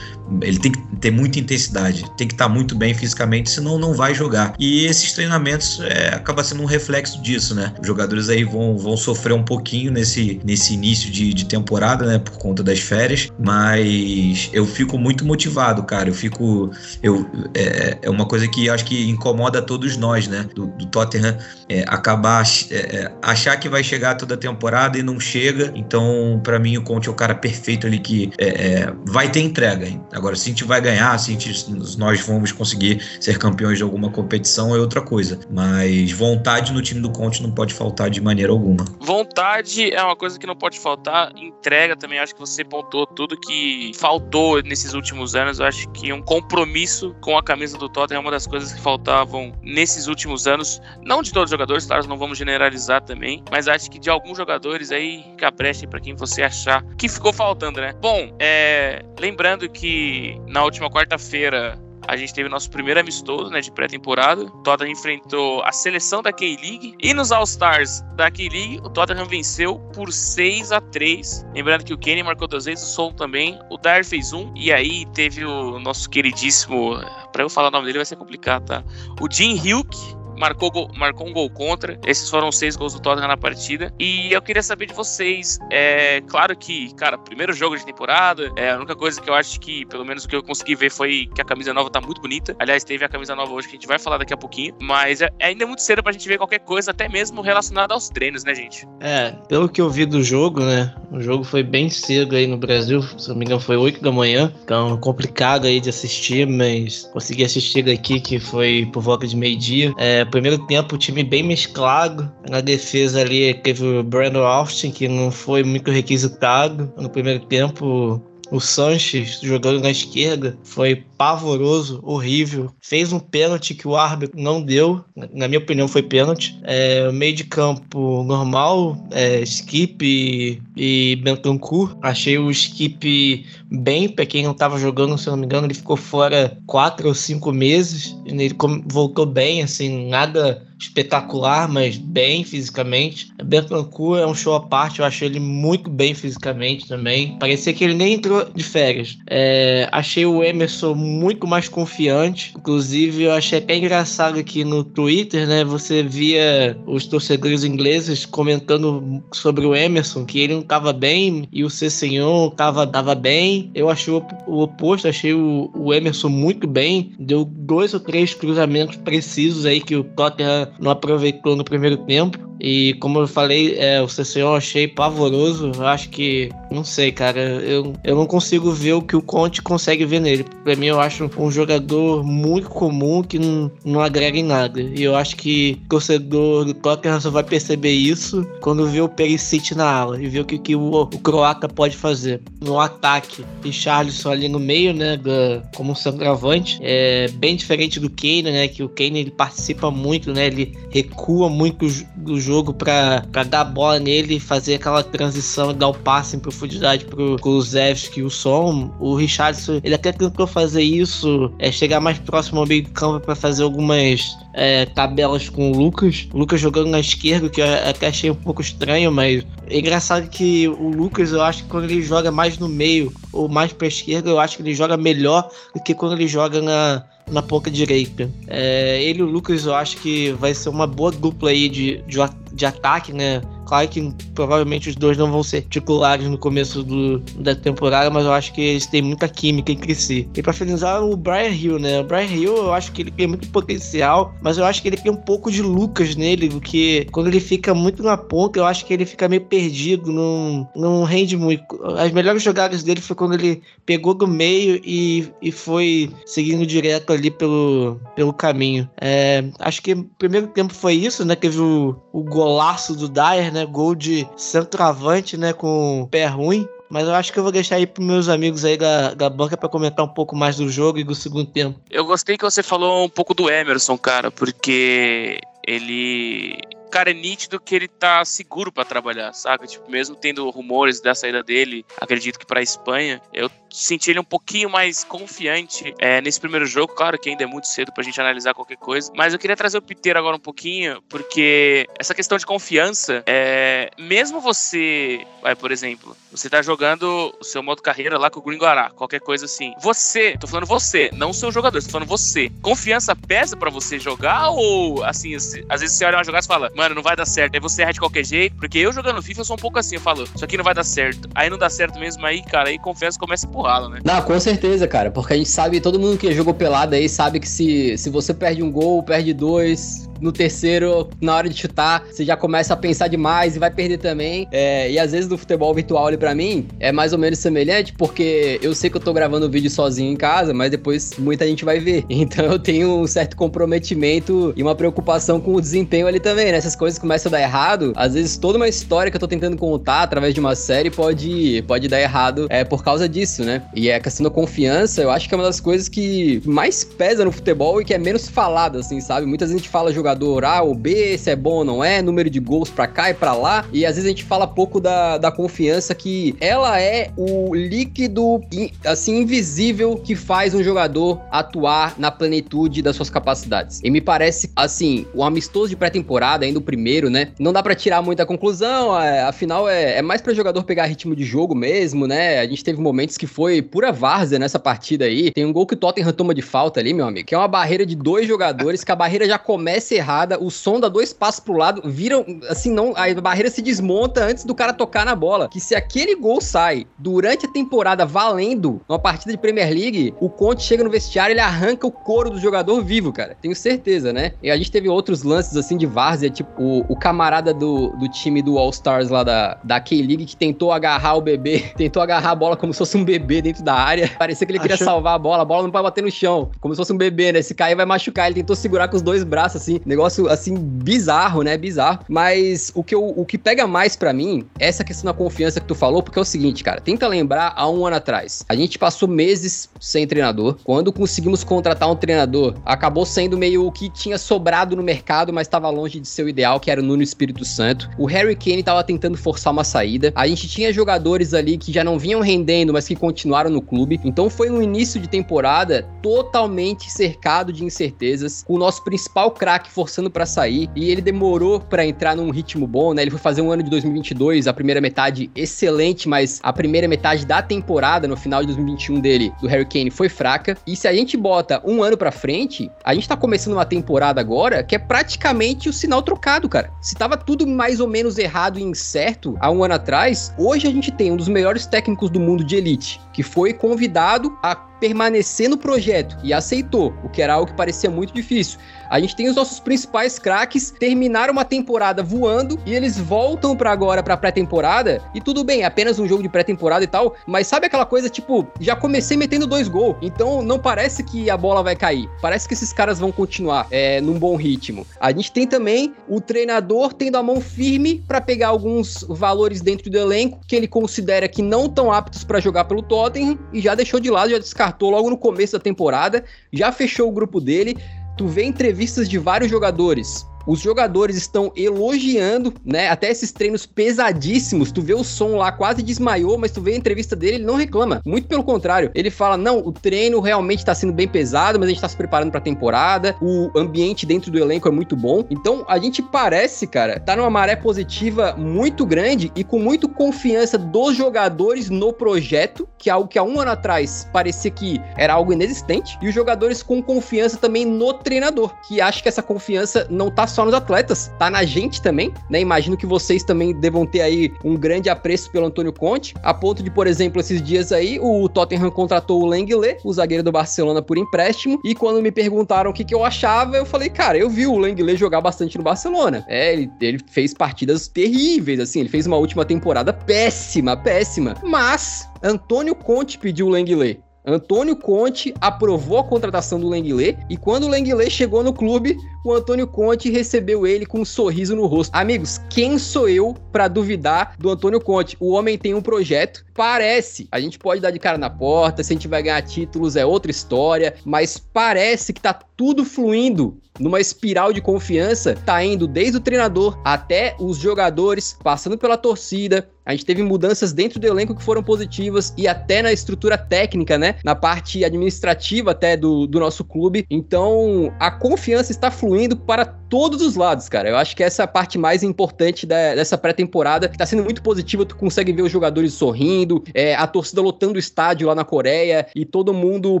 ele tem que ter muita intensidade, tem que estar muito bem fisicamente, senão não vai jogar. E esses treinamentos é, acaba sendo um reflexo disso, né? Os jogadores aí vão, vão sofrer um pouquinho nesse, nesse início de, de temporada, né? Por conta das férias, mas eu fico muito motivado, cara. Eu fico. Eu, é, é uma coisa que acho que incomoda todos nós, né? Do, do Tottenham é, acabar é, é, achar que vai chegar toda a temporada e não chega. Então, para mim, o Conte é o cara perfeito ali que é, vai ter entrega. Hein? Agora, se a gente vai ganhar, se gente, nós vamos conseguir ser campeões de alguma competição, é outra coisa. Mas vontade no time do Conte não pode faltar de maneira alguma. Vontade é uma coisa que não pode faltar. Entrega também, acho que você pontuou tudo que faltou nesses últimos anos. Eu acho que um compromisso com a camisa do Tottenham é uma das coisas que faltavam nesses últimos anos. Não de todos os jogadores, claro, não vamos generalizar também, mas acho que de alguns jogadores aí, capreste para quem você achar que ficou faltando, né? Bom, é, lembrando que na última quarta-feira a gente teve nosso primeiro amistoso né, de pré-temporada. O Tottenham enfrentou a seleção da K-League. E nos All-Stars da K-League, o Tottenham venceu por 6 a 3 Lembrando que o Kenny marcou duas vezes, o Sol também. O Dyer fez um. E aí teve o nosso queridíssimo. Para eu falar o nome dele vai ser complicado, tá? O Jim Hilke marcou, marcou um gol contra. Esses foram seis gols do Tottenham na partida. E eu queria saber de vocês. É claro que, cara, primeiro jogo de temporada. É a única coisa que eu acho que, pelo menos o que eu consegui ver, foi que a camisa nova tá muito bonita. Aliás, teve a camisa nova hoje que a gente vai falar daqui a pouquinho. Mas é, é ainda muito cedo pra gente ver qualquer coisa, até mesmo relacionada aos treinos, né, gente? É, pelo que eu vi do jogo, né? O jogo foi bem cedo aí no Brasil. Se não me engano, foi 8 da manhã. Então, complicado aí de assistir, mas consegui assistir aqui, que foi por volta de meio-dia. É, primeiro tempo o time bem mesclado. Na defesa ali teve o Brandon Austin, que não foi muito requisitado. No primeiro tempo o Sanches jogando na esquerda foi pavoroso, horrível. Fez um pênalti que o árbitro não deu. Na minha opinião, foi pênalti. É, meio de campo normal, é, Skip e, e Bentancur. Achei o Skip bem, para quem não estava jogando, se não me engano, ele ficou fora quatro ou cinco meses. Ele voltou bem, assim, nada espetacular, mas bem fisicamente. Bentancur é um show à parte, eu achei ele muito bem fisicamente também. Parecia que ele nem entrou de férias. É, achei o Emerson muito mais confiante. Inclusive, eu achei até engraçado aqui no Twitter, né? Você via os torcedores ingleses comentando sobre o Emerson, que ele não estava bem e o Cessenhon tava, tava bem. Eu achei o, o oposto, achei o, o Emerson muito bem. Deu dois ou três cruzamentos precisos aí que o Tottenham não aproveitou no primeiro tempo. E como eu falei, é, o CCO eu achei pavoroso. Eu acho que, não sei, cara, eu, eu não consigo ver o que o Conte consegue ver nele. Pra mim, eu acho um jogador muito comum que não, não agrega em nada. E eu acho que o torcedor do Tottenham só vai perceber isso quando vê o Perisic na ala e ver o que, que o, o croata pode fazer. No ataque, e Charleston ali no meio, né, da, como centroavante, é bem diferente do Kane, né, que o Kane ele participa muito, né, ele recua muito do jogo para dar bola nele fazer aquela transição, dar o passe em profundidade pro Kulusevski e o Som. O Richardson, ele até tentou fazer isso, é, chegar mais próximo ao meio do campo para fazer algumas é, tabelas com o Lucas. O Lucas jogando na esquerda, que eu até achei um pouco estranho, mas é engraçado que o Lucas, eu acho que quando ele joga mais no meio ou mais pra esquerda, eu acho que ele joga melhor do que quando ele joga na, na ponta direita. É, ele e o Lucas, eu acho que vai ser uma boa dupla aí de, de, de ataque, né? Que provavelmente os dois não vão ser titulares no começo do, da temporada, mas eu acho que eles têm muita química entre si. E para finalizar, o Brian Hill, né? O Brian Hill, eu acho que ele tem muito potencial, mas eu acho que ele tem um pouco de Lucas nele, porque quando ele fica muito na ponta, eu acho que ele fica meio perdido, não, não rende muito. As melhores jogadas dele foi quando ele pegou do meio e, e foi seguindo direto ali pelo, pelo caminho. É, acho que o primeiro tempo foi isso, né? Teve o, o golaço do Dyer, né? Né? Gol de centroavante, né? Com pé ruim. Mas eu acho que eu vou deixar aí pros meus amigos aí da, da banca para comentar um pouco mais do jogo e do segundo tempo. Eu gostei que você falou um pouco do Emerson, cara, porque ele cara é nítido que ele tá seguro para trabalhar, saca? Tipo, mesmo tendo rumores da saída dele, acredito que para Espanha, eu senti ele um pouquinho mais confiante é, nesse primeiro jogo. Claro que ainda é muito cedo pra gente analisar qualquer coisa, mas eu queria trazer o Piteiro agora um pouquinho, porque essa questão de confiança, é, mesmo você, vai, por exemplo, você tá jogando o seu modo carreira lá com o Gringuará, qualquer coisa assim. Você, tô falando você, não o seu jogador, tô falando você. Confiança pesa para você jogar ou, assim, às vezes você olha uma jogada e fala, mano, não vai dar certo. Aí você erra de qualquer jeito, porque eu jogando FIFA eu sou um pouco assim, eu falo, isso aqui não vai dar certo. Aí não dá certo mesmo, aí, cara, aí confiança começa empurrá-lo, né? Não, com certeza, cara, porque a gente sabe, todo mundo que jogou pelado aí sabe que se, se você perde um gol, perde dois, no terceiro, na hora de chutar, você já começa a pensar demais e vai perder também. É, e às vezes no futebol virtual ali para mim é mais ou menos semelhante, porque eu sei que eu tô gravando o vídeo sozinho em casa, mas depois muita gente vai ver. Então eu tenho um certo comprometimento e uma preocupação com o desempenho ali também, né? Essas coisas começam a dar errado. Às vezes toda uma história que eu tô tentando contar através de uma série pode, pode dar errado é, por causa disso, né? E a questão da confiança, eu acho que é uma das coisas que mais pesa no futebol e que é menos falada, assim, sabe? Muitas vezes a gente fala jogador A ou B, se é bom ou não é, número de gols pra cá e pra lá, e às vezes a gente fala pouco da, da confiança que ela é o líquido, assim, invisível que faz um jogador atuar na plenitude das suas capacidades. E me parece, assim, o amistoso de pré-temporada, ainda o primeiro, né? Não dá para tirar muita conclusão, é, afinal é, é mais para jogador pegar ritmo de jogo mesmo, né? A gente teve momentos que foi pura várzea nessa partida aí. Tem um gol que o Tottenham toma de falta ali, meu amigo, que é uma barreira de dois jogadores, que a barreira já começa errada, o som dá dois passos pro lado, viram, assim, não, a barreira se desmonta antes do cara tocar na bola. Que se aquele gol sai durante a temporada valendo numa partida de Premier League, o Conte chega no vestiário, ele arranca o couro do jogador vivo, cara. Tenho certeza, né? E a gente teve outros lances assim de várzea, tipo o, o camarada do, do time do All Stars lá da, da K-League que tentou agarrar o bebê, tentou agarrar a bola como se fosse um bebê dentro da área. Parecia que ele queria Achou... salvar a bola, a bola não pode bater no chão, como se fosse um bebê, né? Se cair vai machucar. Ele tentou segurar com os dois braços assim, negócio assim bizarro, né? Bizarro. Mas o que, eu, o que pega mais para mim é essa questão da confiança que tu falou, porque é o seguinte, cara, tenta lembrar há um ano atrás. A gente passou meses sem treinador. Quando conseguimos contratar um treinador, acabou sendo meio o que tinha sobrado no mercado, mas estava longe de ser o ideal, que era o Nuno Espírito Santo. O Harry Kane tava tentando forçar uma saída. A gente tinha jogadores ali que já não vinham rendendo, mas que continuaram no clube. Então foi um início de temporada totalmente cercado de incertezas, o nosso principal craque forçando para sair e ele demorou para entrar num ritmo bom, né? Ele foi fazer um ano de 2022, a primeira metade excelente, mas a primeira metade da temporada no final de 2021 dele, do Harry Kane, foi fraca. E se a gente bota um ano para frente, a gente tá começando uma temporada agora que é praticamente o sinal trocado, cara. Se tava tudo mais ou menos errado e incerto há um ano atrás, hoje a gente tem um dos melhores técnicos do mundo de elite, que foi convidado a permanecer no projeto e aceitou, o que era algo que parecia muito difícil. A gente tem os nossos principais craques terminaram uma temporada voando e eles voltam para agora para pré-temporada e tudo bem, é apenas um jogo de pré-temporada e tal, mas sabe aquela coisa tipo, já comecei metendo dois gols, então não parece que a bola vai cair. Parece que esses caras vão continuar é, num bom ritmo. A gente tem também o treinador tendo a mão firme para pegar alguns valores dentro do elenco que ele considera que não estão aptos para jogar pelo Tottenham e já deixou de lado, já descartou logo no começo da temporada, já fechou o grupo dele tu vê entrevistas de vários jogadores os jogadores estão elogiando, né? Até esses treinos pesadíssimos. Tu vê o som lá, quase desmaiou, mas tu vê a entrevista dele, ele não reclama. Muito pelo contrário. Ele fala: não, o treino realmente tá sendo bem pesado, mas a gente tá se preparando pra temporada. O ambiente dentro do elenco é muito bom. Então a gente parece, cara, tá numa maré positiva muito grande e com muito confiança dos jogadores no projeto, que é algo que há um ano atrás parecia que era algo inexistente. E os jogadores com confiança também no treinador, que acha que essa confiança não tá só nos atletas, tá na gente também, né? Imagino que vocês também devam ter aí um grande apreço pelo Antônio Conte, a ponto de, por exemplo, esses dias aí, o Tottenham contratou o Lenglet, o zagueiro do Barcelona, por empréstimo, e quando me perguntaram o que, que eu achava, eu falei, cara, eu vi o Lenglet jogar bastante no Barcelona. É, ele, ele fez partidas terríveis, assim, ele fez uma última temporada péssima, péssima, mas Antônio Conte pediu o Lenglet. Antônio Conte aprovou a contratação do Lenglet e quando o Lenglet chegou no clube, o Antônio Conte recebeu ele com um sorriso no rosto. Amigos, quem sou eu para duvidar do Antônio Conte? O homem tem um projeto, parece, a gente pode dar de cara na porta, se a gente vai ganhar títulos é outra história, mas parece que tá tudo fluindo numa espiral de confiança, tá indo desde o treinador até os jogadores, passando pela torcida, A gente teve mudanças dentro do elenco que foram positivas e até na estrutura técnica, né? Na parte administrativa até do, do nosso clube. Então, a confiança está fluindo para todos os lados, cara. Eu acho que essa é a parte mais importante da, dessa pré-temporada, tá sendo muito positiva. Tu consegue ver os jogadores sorrindo, é, a torcida lotando o estádio lá na Coreia e todo mundo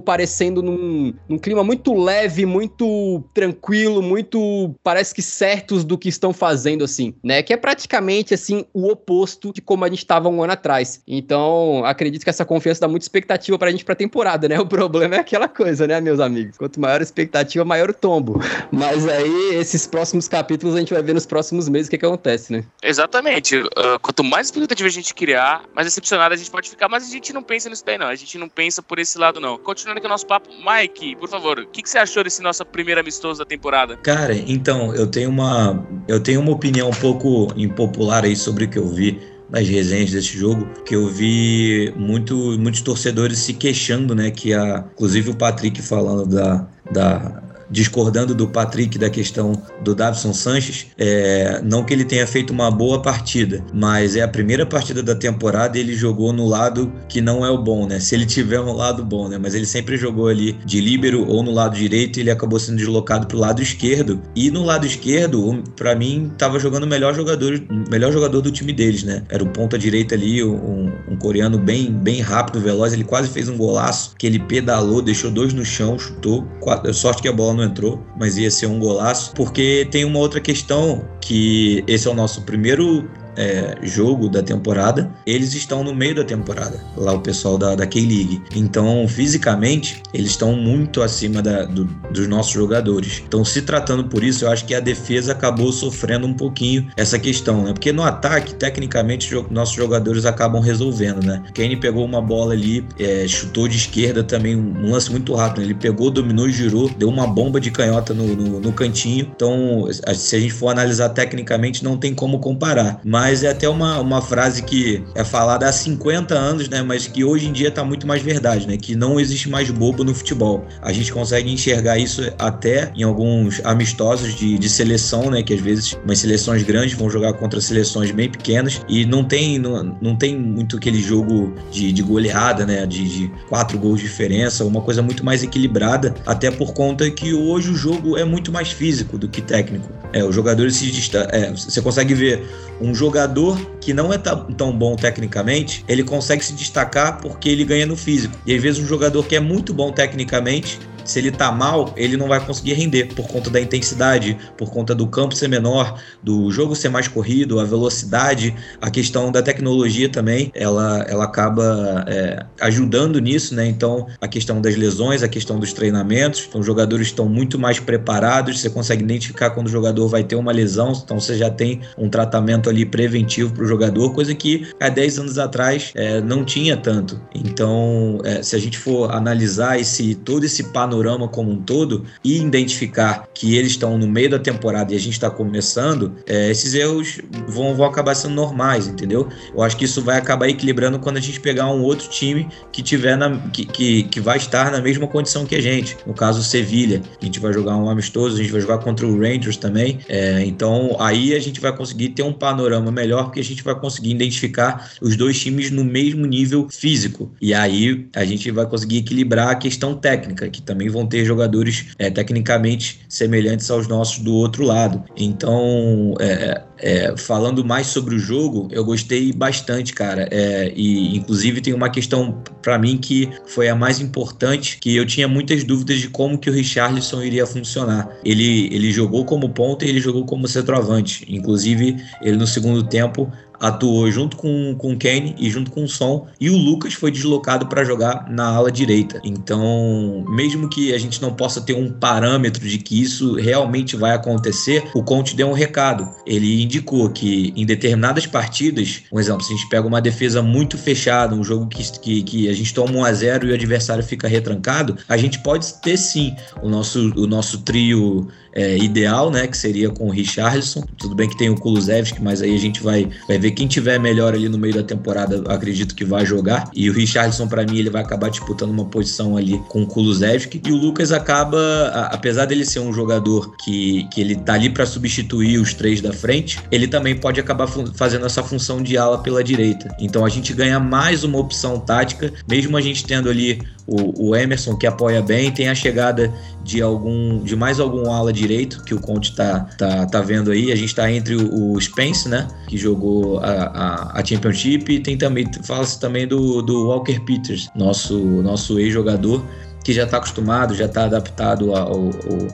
parecendo num, num clima muito leve, muito tranquilo, muito parece que certos do que estão fazendo, assim, né? Que é praticamente, assim, o oposto de como a gente estava um ano atrás. Então, acredito que essa confiança dá muita expectativa pra gente pra temporada, né? O problema é aquela coisa, né, meus amigos? Quanto maior a expectativa, maior o tombo. Mas aí, esses próximos capítulos, a gente vai ver nos próximos meses o que, que acontece, né? Exatamente. Uh, quanto mais expectativa a gente criar, mais decepcionado a gente pode ficar. Mas a gente não pensa nisso daí, não. A gente não pensa por esse lado, não. Continuando aqui o nosso papo, Mike, por favor, o que, que você achou desse nosso primeiro amistoso da temporada? Cara, então, eu tenho uma, eu tenho uma opinião um pouco impopular aí sobre o que eu vi nas resenhas desse jogo, que eu vi muito, muitos torcedores se queixando, né? Que a, inclusive o Patrick falando da, da discordando do Patrick da questão do Davison Sanches, é, não que ele tenha feito uma boa partida, mas é a primeira partida da temporada e ele jogou no lado que não é o bom, né? Se ele tiver um lado bom, né? Mas ele sempre jogou ali de líbero ou no lado direito e ele acabou sendo deslocado para o lado esquerdo. E no lado esquerdo, para mim, estava jogando o melhor jogador, melhor jogador do time deles, né? Era o ponta direita ali, um, um coreano bem, bem rápido, veloz. Ele quase fez um golaço que ele pedalou, deixou dois no chão, chutou. Quatro, sorte que a bola não entrou, mas ia ser um golaço. Porque tem uma outra questão que esse é o nosso primeiro é, jogo da temporada, eles estão no meio da temporada, lá o pessoal da, da K-League. Então, fisicamente, eles estão muito acima da, do, dos nossos jogadores. Então, se tratando por isso, eu acho que a defesa acabou sofrendo um pouquinho essa questão, né? Porque no ataque, tecnicamente, nossos jogadores acabam resolvendo, né? Kane pegou uma bola ali, é, chutou de esquerda também, um lance muito rápido. Né? Ele pegou, dominou e girou, deu uma bomba de canhota no, no, no cantinho. Então, se a gente for analisar tecnicamente, não tem como comparar. Mas mas é até uma, uma frase que é falada há 50 anos, né? Mas que hoje em dia está muito mais verdade, né? Que não existe mais bobo no futebol. A gente consegue enxergar isso até em alguns amistosos de, de seleção, né? Que às vezes umas seleções grandes vão jogar contra seleções bem pequenas e não tem, não, não tem muito aquele jogo de, de goleada, né? De, de quatro gols de diferença, uma coisa muito mais equilibrada, até por conta que hoje o jogo é muito mais físico do que técnico. É, os jogadores se é, você consegue ver um jogador que não é tão bom tecnicamente, ele consegue se destacar porque ele ganha no físico. E às vezes um jogador que é muito bom tecnicamente, se ele tá mal, ele não vai conseguir render por conta da intensidade, por conta do campo ser menor, do jogo ser mais corrido, a velocidade, a questão da tecnologia também, ela, ela acaba é, ajudando nisso, né? Então, a questão das lesões, a questão dos treinamentos, então os jogadores estão muito mais preparados, você consegue identificar quando o jogador vai ter uma lesão, então você já tem um tratamento ali preventivo para o jogador, coisa que há 10 anos atrás é, não tinha tanto. Então, é, se a gente for analisar esse todo esse panorama panorama como um todo e identificar que eles estão no meio da temporada e a gente está começando, é, esses erros vão, vão acabar sendo normais, entendeu? Eu acho que isso vai acabar equilibrando quando a gente pegar um outro time que tiver na, que, que, que vai estar na mesma condição que a gente. No caso, o Sevilha. A gente vai jogar um amistoso, a gente vai jogar contra o Rangers também. É, então aí a gente vai conseguir ter um panorama melhor, porque a gente vai conseguir identificar os dois times no mesmo nível físico. E aí a gente vai conseguir equilibrar a questão técnica, que também vão ter jogadores é, tecnicamente semelhantes aos nossos do outro lado. Então, é, é, falando mais sobre o jogo, eu gostei bastante, cara. É, e inclusive tem uma questão para mim que foi a mais importante, que eu tinha muitas dúvidas de como que o Richarlison iria funcionar. Ele, ele jogou como ponta e ele jogou como centroavante. Inclusive, ele no segundo tempo atuou junto com, com o Kane e junto com o Son, e o Lucas foi deslocado para jogar na ala direita. Então, mesmo que a gente não possa ter um parâmetro de que isso realmente vai acontecer, o Conte deu um recado. Ele indicou que em determinadas partidas, um exemplo, se a gente pega uma defesa muito fechada, um jogo que, que, que a gente toma 1 a 0 e o adversário fica retrancado, a gente pode ter sim o nosso, o nosso trio é, ideal, né, que seria com o Richarlison. Tudo bem que tem o Kulusevski, mas aí a gente vai, vai ver quem tiver melhor ali no meio da temporada, acredito que vai jogar. E o Richardson, para mim, ele vai acabar disputando uma posição ali com o Kulusevski. E o Lucas acaba, apesar dele ser um jogador que, que ele tá ali para substituir os três da frente, ele também pode acabar fazendo essa função de ala pela direita. Então a gente ganha mais uma opção tática, mesmo a gente tendo ali o, o Emerson que apoia bem, tem a chegada de algum de mais algum ala direito que o Conte tá, tá, tá vendo aí. A gente tá entre o, Spence, né, que jogou a, a, a Championship, e tem também fala-se também do, do Walker Peters, nosso nosso ex-jogador que já está acostumado, já está adaptado ao,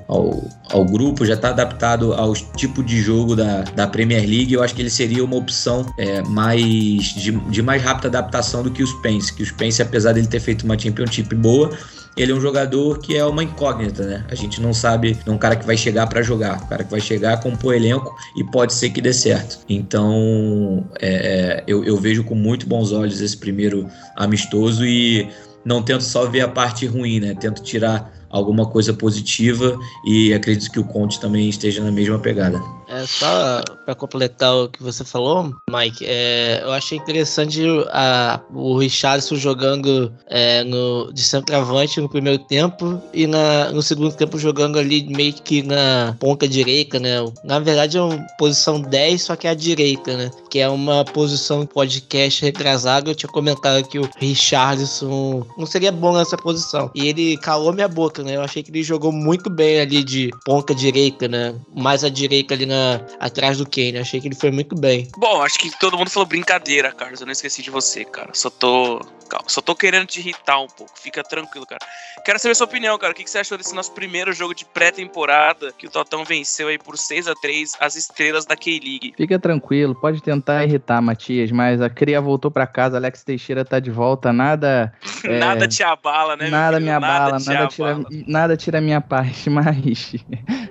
ao, ao, grupo, já está adaptado ao tipo de jogo da, da Premier League, eu acho que ele seria uma opção é, mais de, de mais rápida adaptação do que o Spence, que o Spence, apesar dele ter feito uma Championship boa, ele é um jogador que é uma incógnita, né? A gente não sabe, é um cara que vai chegar para jogar, um cara que vai chegar, compor elenco e pode ser que dê certo. Então, é, é eu, eu vejo com muito bons olhos esse primeiro amistoso e não tento só ver a parte ruim, né? Tento tirar alguma coisa positiva e acredito que o Conte também esteja na mesma pegada. É, só para completar o que você falou, Mike, é, eu achei interessante a, o Richardson jogando é, no, de centroavante no primeiro tempo e na, no segundo tempo jogando ali meio que na ponta direita, né? Na verdade é uma posição 10, só que é a direita, né? Que é uma posição podcast retrasado. Eu tinha comentado que o Richardson não seria bom nessa posição. E ele calou minha boca, né? Eu achei que ele jogou muito bem ali de ponta direita, né? Mais à direita ali na atrás do Kane. Achei que ele foi muito bem. Bom, acho que todo mundo falou brincadeira, Carlos. Eu não esqueci de você, cara. Só tô. Calma, só tô querendo te irritar um pouco. Fica tranquilo, cara. Quero saber sua opinião, cara. O que você achou desse nosso primeiro jogo de pré-temporada? Que o Totão venceu aí por 6 a 3 as estrelas da K-League. Fica tranquilo, pode tentar irritar, Matias, mas a Cria voltou para casa, Alex Teixeira tá de volta, nada. é... nada te abala, né? Nada me abala, nada, nada tira, nada tira minha paz, mas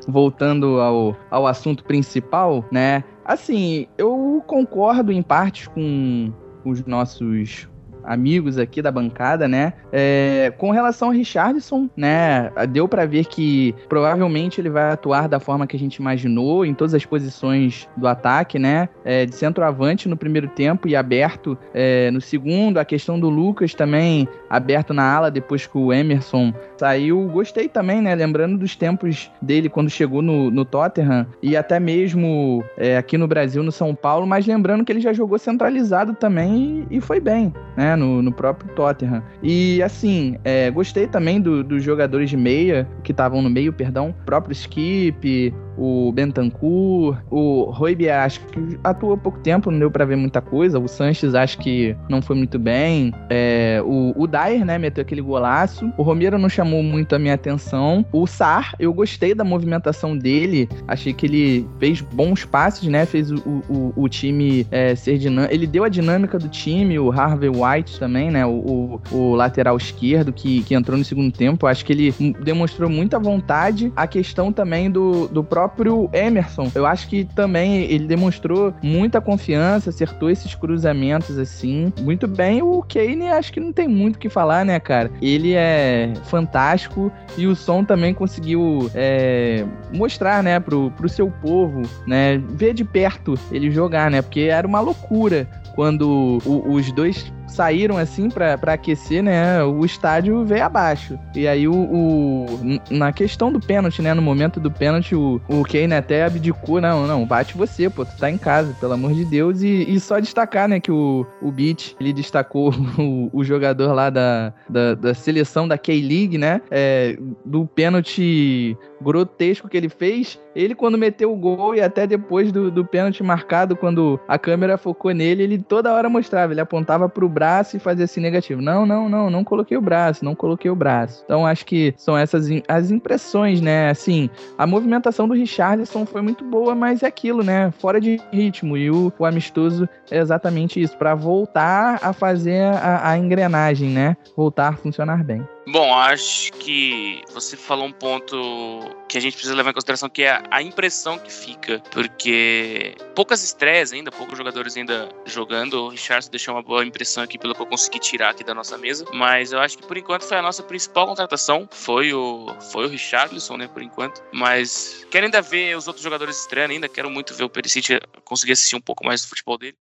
voltando ao, ao assunto principal, né? Assim, eu concordo em parte com os nossos amigos aqui da bancada, né? É, com relação ao Richardson, né? Deu para ver que provavelmente ele vai atuar da forma que a gente imaginou em todas as posições do ataque, né? É, de centroavante no primeiro tempo e aberto é, no segundo. A questão do Lucas também aberto na ala depois que o Emerson saiu. Gostei também, né? Lembrando dos tempos dele quando chegou no, no Tottenham e até mesmo é, aqui no Brasil, no São Paulo, mas lembrando que ele já jogou centralizado também e, e foi bem, né? No, no próprio Tottenham. E assim, é, gostei também do, dos jogadores de meia, que estavam no meio, perdão, próprio Skip, o Bentancur, o Roibe acho que atuou pouco tempo, não deu para ver muita coisa. O Sanches acho que não foi muito bem. É, o, o Dyer, né, meteu aquele golaço. O Romero não chamou muito a minha atenção. O Sar, eu gostei da movimentação dele. Achei que ele fez bons passes, né? Fez o, o, o time é, ser dinâmico. Ele deu a dinâmica do time. O Harvey White também, né? O, o, o lateral esquerdo que, que entrou no segundo tempo. Acho que ele demonstrou muita vontade. A questão também do, do próprio próprio Emerson, eu acho que também ele demonstrou muita confiança, acertou esses cruzamentos assim, muito bem. O Kane acho que não tem muito o que falar, né, cara? Ele é fantástico e o som também conseguiu é, mostrar, né, pro, pro seu povo, né, ver de perto ele jogar, né, porque era uma loucura quando o, os dois saíram assim para aquecer, né? O estádio veio abaixo. E aí o, o, na questão do pênalti, né? No momento do pênalti, o, o Kane até abdicou, não, não, bate você, pô, tu tá em casa, pelo amor de Deus. E, e só destacar, né, que o, o Beat, ele destacou o, o jogador lá da, da, da seleção da K-League, né? É, do pênalti grotesco que ele fez. Ele, quando meteu o gol e até depois do, do pênalti marcado, quando a câmera focou nele, ele toda hora mostrava, ele apontava pro braço e fazia assim negativo. Não, não, não, não coloquei o braço, não coloquei o braço. Então acho que são essas as impressões, né? Assim, a movimentação do Richardson foi muito boa, mas é aquilo, né? Fora de ritmo. E o, o amistoso é exatamente isso, para voltar a fazer a, a engrenagem, né? Voltar a funcionar bem. Bom, acho que você falou um ponto que a gente precisa levar em consideração, que é a impressão que fica, porque poucas estreias ainda, poucos jogadores ainda jogando. O Richardson deixou uma boa impressão aqui pelo que eu consegui tirar aqui da nossa mesa, mas eu acho que por enquanto foi a nossa principal contratação, foi o foi o Richarlison, né, por enquanto. Mas quero ainda ver os outros jogadores estreando ainda, quero muito ver o Perisic conseguir assistir um pouco mais do futebol dele.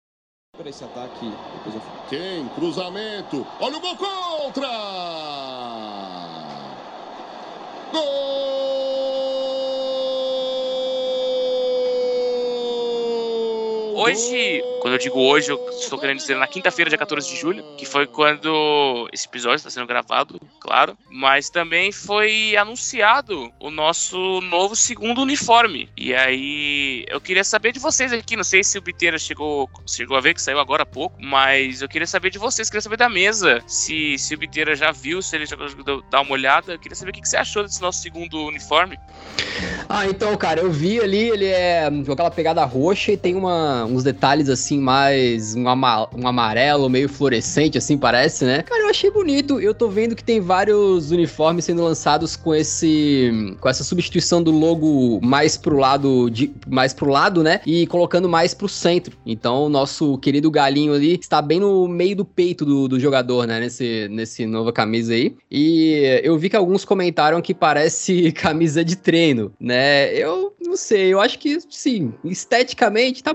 Para esse ataque, depois eu... Quem? Cruzamento. Olha o gol contra! Gol! Hoje, quando eu digo hoje, eu estou querendo dizer na quinta-feira, dia 14 de julho, que foi quando esse episódio está sendo gravado, claro. Mas também foi anunciado o nosso novo segundo uniforme. E aí, eu queria saber de vocês aqui. Não sei se o Biteira chegou, chegou a ver, que saiu agora há pouco. Mas eu queria saber de vocês, queria saber da mesa. Se, se o Biteira já viu, se ele já conseguiu dar uma olhada. Eu queria saber o que você achou desse nosso segundo uniforme. Ah, então, cara, eu vi ali, ele é com aquela pegada roxa e tem uma, uns detalhes assim, mais um, ama- um amarelo meio fluorescente, assim, parece, né? Cara, eu achei bonito. Eu tô vendo que tem vários uniformes sendo lançados com esse. com essa substituição do logo mais pro lado, de, mais pro lado, né? E colocando mais pro centro. Então, o nosso querido galinho ali está bem no meio do peito do, do jogador, né? Nesse, nesse nova camisa aí. E eu vi que alguns comentaram que parece camisa de treino, né? Eu não sei, eu acho que sim, esteticamente tá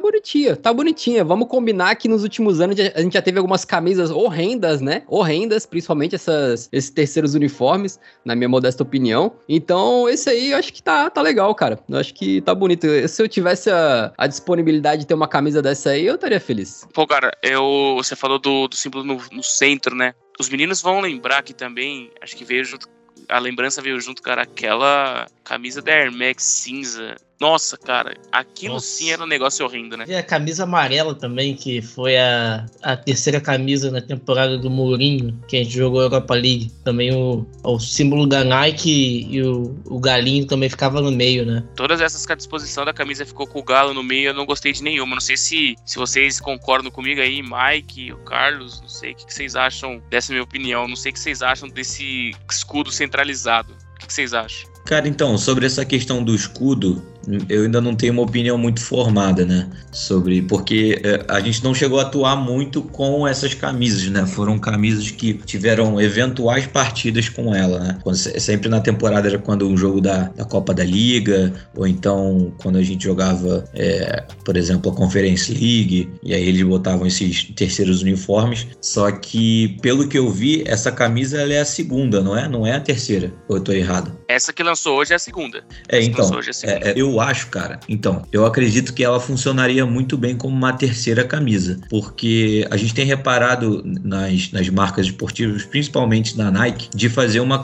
tá bonitinha. Vamos combinar que nos últimos anos a gente já teve algumas camisas horrendas, né? Horrendas, principalmente essas, esses terceiros uniformes, na minha modesta opinião. Então, esse aí eu acho que tá, tá legal, cara. Eu acho que tá bonito. Se eu tivesse a, a disponibilidade de ter uma camisa dessa aí, eu estaria feliz. Pô, cara, eu, você falou do, do símbolo no, no centro, né? Os meninos vão lembrar que também, acho que veio junto. A lembrança veio junto, cara, aquela camisa da Air Max cinza. Nossa, cara, aquilo Nossa. sim era um negócio horrendo, né? E a camisa amarela também, que foi a, a terceira camisa na temporada do Mourinho, que a gente jogou a Europa League. Também o, o símbolo da Nike e o, o galinho também ficava no meio, né? Todas essas que a disposição da camisa ficou com o galo no meio, eu não gostei de nenhuma. Não sei se, se vocês concordam comigo aí, Mike, o Carlos, não sei o que, que vocês acham dessa minha opinião. Não sei o que vocês acham desse escudo centralizado. O que, vocês acham? Cara, então, sobre essa questão do escudo, eu ainda não tenho uma opinião muito formada, né? Sobre. Porque é, a gente não chegou a atuar muito com essas camisas, né? Foram camisas que tiveram eventuais partidas com ela, né? Quando- sempre na temporada era quando um jogo da, da Copa da Liga, ou então quando a gente jogava, é, por exemplo, a Conference League, e aí eles botavam esses terceiros uniformes. Só que, pelo que eu vi, essa camisa ela é a segunda, não é? Não é a terceira. Ou eu tô errado? Essa que lançou hoje é a segunda. É, Essa então. hoje é a segunda. É, é, eu acho, cara. Então, eu acredito que ela funcionaria muito bem como uma terceira camisa. Porque a gente tem reparado nas, nas marcas esportivas, principalmente na Nike, de fazer uma,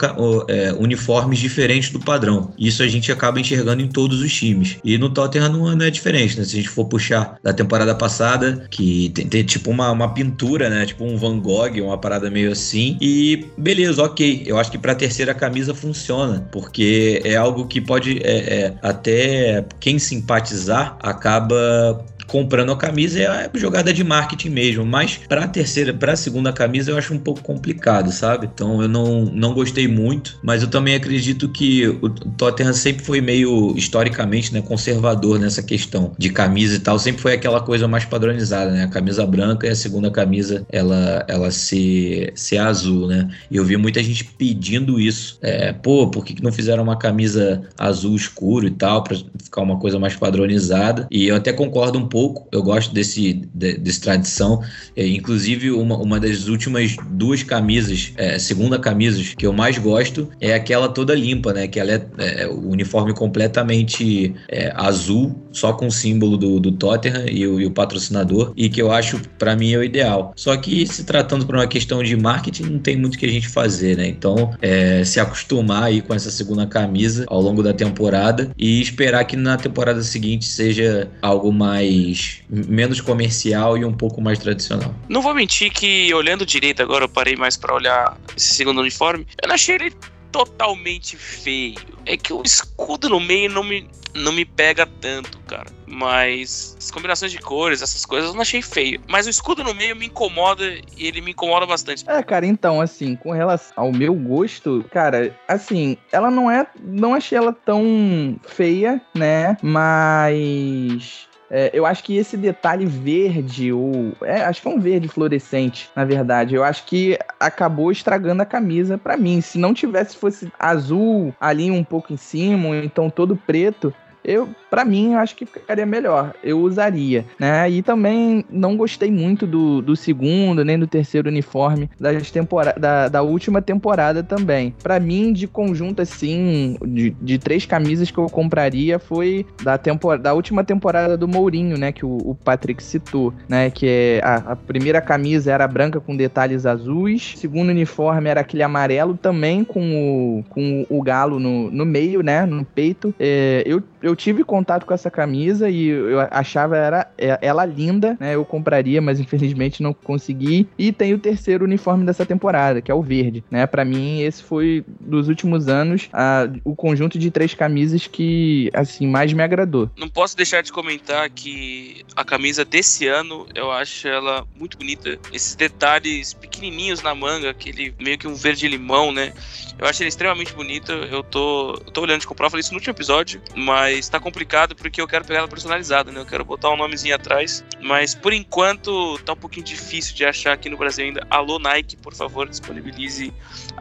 é, uniformes diferentes do padrão. Isso a gente acaba enxergando em todos os times. E no Tottenham não, não é diferente, né? Se a gente for puxar da temporada passada, que tem, tem tipo uma, uma pintura, né? Tipo um Van Gogh, uma parada meio assim. E beleza, ok. Eu acho que pra terceira camisa funciona. Porque é algo que pode é, é, até quem simpatizar acaba comprando a camisa é jogada de marketing mesmo, mas para a terceira, para a segunda camisa eu acho um pouco complicado, sabe? Então eu não, não gostei muito, mas eu também acredito que o Tottenham sempre foi meio historicamente, né, conservador nessa questão de camisa e tal, sempre foi aquela coisa mais padronizada, né? A camisa branca e a segunda camisa ela ela ser ser azul, né? E eu vi muita gente pedindo isso. É, pô, por que não fizeram uma camisa azul escuro e tal, para ficar uma coisa mais padronizada? E eu até concordo um pouco, eu gosto desse, de, desse tradição. É, inclusive, uma, uma das últimas duas camisas, é, segunda camisas que eu mais gosto é aquela toda limpa, né? Que ela é, é o uniforme completamente é, azul, só com o símbolo do, do Tottenham e o, e o patrocinador, e que eu acho, para mim, é o ideal. Só que se tratando por uma questão de marketing, não tem muito que a gente fazer, né? Então, é, se acostumar aí com essa segunda camisa ao longo da temporada e esperar que na temporada seguinte seja algo mais menos comercial e um pouco mais tradicional. Não vou mentir que olhando direito agora, eu parei mais pra olhar esse segundo uniforme. Eu não achei ele totalmente feio. É que o escudo no meio não me, não me pega tanto, cara. Mas as combinações de cores, essas coisas, eu não achei feio. Mas o escudo no meio me incomoda e ele me incomoda bastante. É, cara, então, assim, com relação ao meu gosto, cara, assim, ela não é. Não achei ela tão feia, né? Mas. É, eu acho que esse detalhe verde, ou. É, acho que é um verde fluorescente, na verdade. Eu acho que acabou estragando a camisa pra mim. Se não tivesse, fosse azul ali um pouco em cima, ou então todo preto. eu, para mim, eu acho que ficaria melhor. Eu usaria, né? E também não gostei muito do, do segundo, nem do terceiro uniforme das temporada, da, da última temporada também. Para mim, de conjunto, assim, de, de três camisas que eu compraria foi da, da última temporada do Mourinho, né? Que o, o Patrick citou, né? Que é a, a primeira camisa era branca com detalhes azuis, o segundo uniforme era aquele amarelo também com o, com o galo no, no meio, né? No peito. É, eu, eu tive contato com essa camisa e eu achava era, é, ela linda, né? Eu compraria, mas infelizmente não consegui. E tem o terceiro uniforme dessa temporada, que é o verde, né? Para mim, esse foi dos últimos anos a, o conjunto de três camisas que, assim, mais me agradou. Não posso deixar de comentar que a camisa desse ano, eu acho ela muito bonita. Esses detalhes pequenininhos na manga, aquele meio que um verde limão, né? Eu acho ele extremamente bonita. Eu tô, eu tô olhando de comprar, eu falei isso no último episódio, mas tá complicado porque eu quero pegar ela personalizada, né? Eu quero botar um nomezinho atrás, mas por enquanto tá um pouquinho difícil de achar aqui no Brasil ainda. Alô Nike, por favor, disponibilize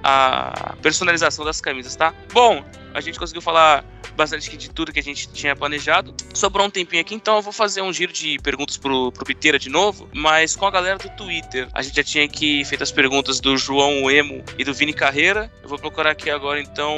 a personalização das camisas, tá? Bom, a gente conseguiu falar bastante de tudo que a gente tinha planejado. Sobrou um tempinho aqui, então eu vou fazer um giro de perguntas pro, pro Piteira de novo, mas com a galera do Twitter. A gente já tinha aqui feito as perguntas do João Emo e do Vini Carreira. Eu vou procurar aqui agora, então.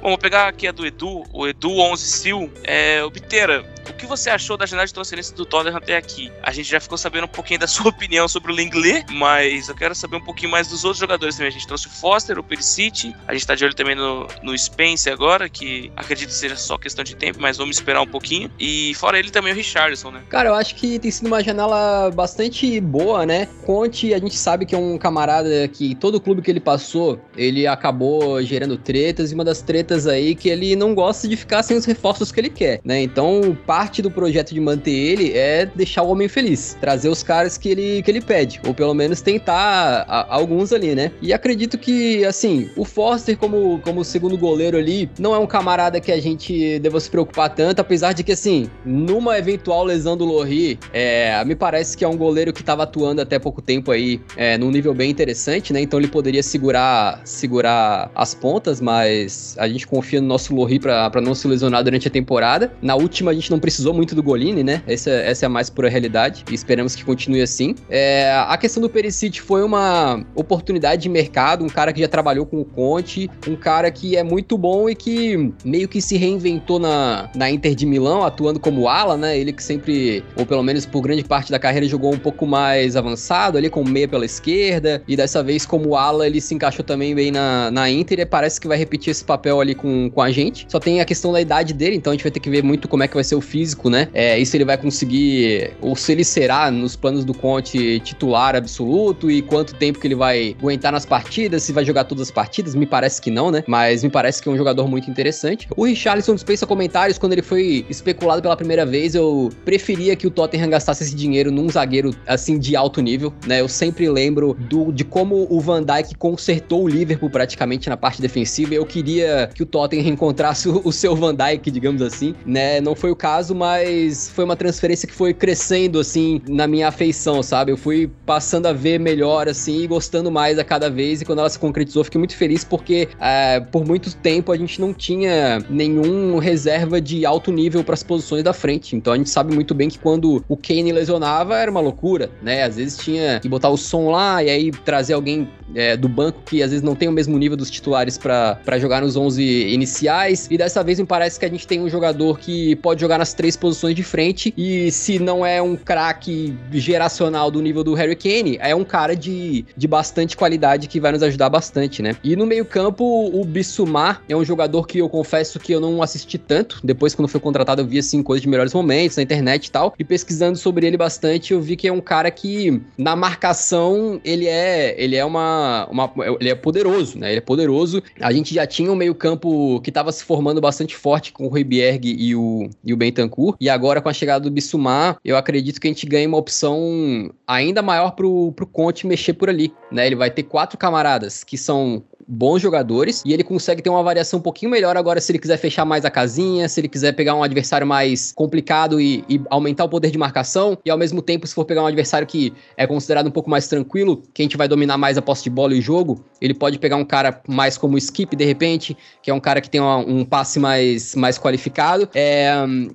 Bom, vou pegar aqui a do Edu, o Edu11 Sil. É, o Piteira, o que você achou da janela de transferência do Tottenham até aqui? A gente já ficou sabendo um pouquinho da sua opinião sobre o Lenglet, mas eu quero saber um pouquinho mais dos outros jogadores também. A gente trouxe o Foster, o Perisic, a gente tá de olho também no, no Spence agora, que acredito seja só questão de tempo, mas vamos esperar um pouquinho. E fora ele também o Richardson, né? Cara, eu acho que tem sido uma janela bastante boa, né? Conte, a gente sabe que é um camarada que todo clube que ele passou, ele acabou gerando tretas, e uma das tretas aí que ele não gosta de ficar sem os reforços que ele quer, né? Então, parte do projeto de manter ele é deixar o homem feliz, trazer os caras que ele, que ele pede, ou pelo menos tentar a, alguns ali, né? E acredito que, assim, o Foster como, como segundo goleiro ali, não é um camarada que a gente deva se preocupar tanto, apesar de que, assim, numa eventual lesão do Lohri, é, me parece que é um goleiro que estava atuando até pouco tempo aí é, num nível bem interessante, né? Então ele poderia segurar, segurar as pontas, mas a gente confia no nosso Lohri para não se lesionar durante a temporada. Na última a gente não precisou muito do Golini, né? Essa, essa é a mais pura realidade e esperamos que continue assim. É, a questão do Perisic foi uma oportunidade de mercado, um cara que já trabalhou com o Conte, um cara que é muito bom e que meio que se reinventou na, na Inter de Milão, atuando como ala, né? Ele que sempre, ou pelo menos por grande parte da carreira, jogou um pouco mais avançado ali, com meia pela esquerda, e dessa vez como ala ele se encaixou também bem na, na Inter e parece que vai repetir esse papel ali com, com a gente. Só tem a questão da idade dele, então a gente vai ter que ver muito como é que vai ser o físico, né? É, e se ele vai conseguir, ou se ele será nos planos do Conte titular absoluto e quanto tempo que ele vai aguentar nas partidas, se vai jogar todas as partidas, me parece que não, né? Mas me parece que é um jogador muito interessante. O Richarlison dispensa comentários, quando ele foi especulado pela primeira vez, eu preferia que o Tottenham gastasse esse dinheiro num zagueiro assim de alto nível, né? Eu sempre lembro do, de como o Van Dijk consertou o Liverpool praticamente na parte defensiva. Eu queria que o Tottenham reencontrasse o, o seu Van Dijk, digamos assim, né? Não foi o caso, mas foi uma transferência que foi crescendo, assim, na minha afeição, sabe? Eu fui passando a ver melhor, assim, e gostando mais a cada vez. E quando ela se concretizou, fiquei muito feliz porque é, por muito tempo a gente não tinha nenhum reserva de alto nível para as posições da frente. Então a gente sabe muito bem que quando o Kane lesionava era uma loucura, né? Às vezes tinha que botar o som lá e aí trazer alguém é, do banco que às vezes não tem o mesmo nível dos titulares para jogar nos 11 iniciais. E dessa vez me parece que a gente tem um jogador que pode jogar nas três posições de frente e se não é um craque geracional do nível do Harry Kane, é um cara de, de bastante qualidade que vai nos ajudar bastante, né? E no meio-campo, o Bissumar é um jogador que eu confesso que eu não assisti tanto. Depois, quando foi contratado, eu vi assim coisas de melhores momentos na internet e tal. E pesquisando sobre ele bastante, eu vi que é um cara que na marcação ele é ele é uma, uma ele é poderoso, né? Ele é poderoso. A gente já tinha um meio-campo que estava se formando bastante forte com o Ribierg e o e o Bentancur. E agora com a chegada do Bissumar, eu acredito que a gente ganha uma opção ainda maior pro, pro Conte mexer por ali, né? Ele vai ter quatro camaradas que são bons jogadores e ele consegue ter uma variação um pouquinho melhor agora se ele quiser fechar mais a casinha, se ele quiser pegar um adversário mais complicado e, e aumentar o poder de marcação e ao mesmo tempo se for pegar um adversário que é considerado um pouco mais tranquilo, que a gente vai dominar mais a posse de bola e o jogo, ele pode pegar um cara mais como Skip de repente, que é um cara que tem uma, um passe mais, mais qualificado. É,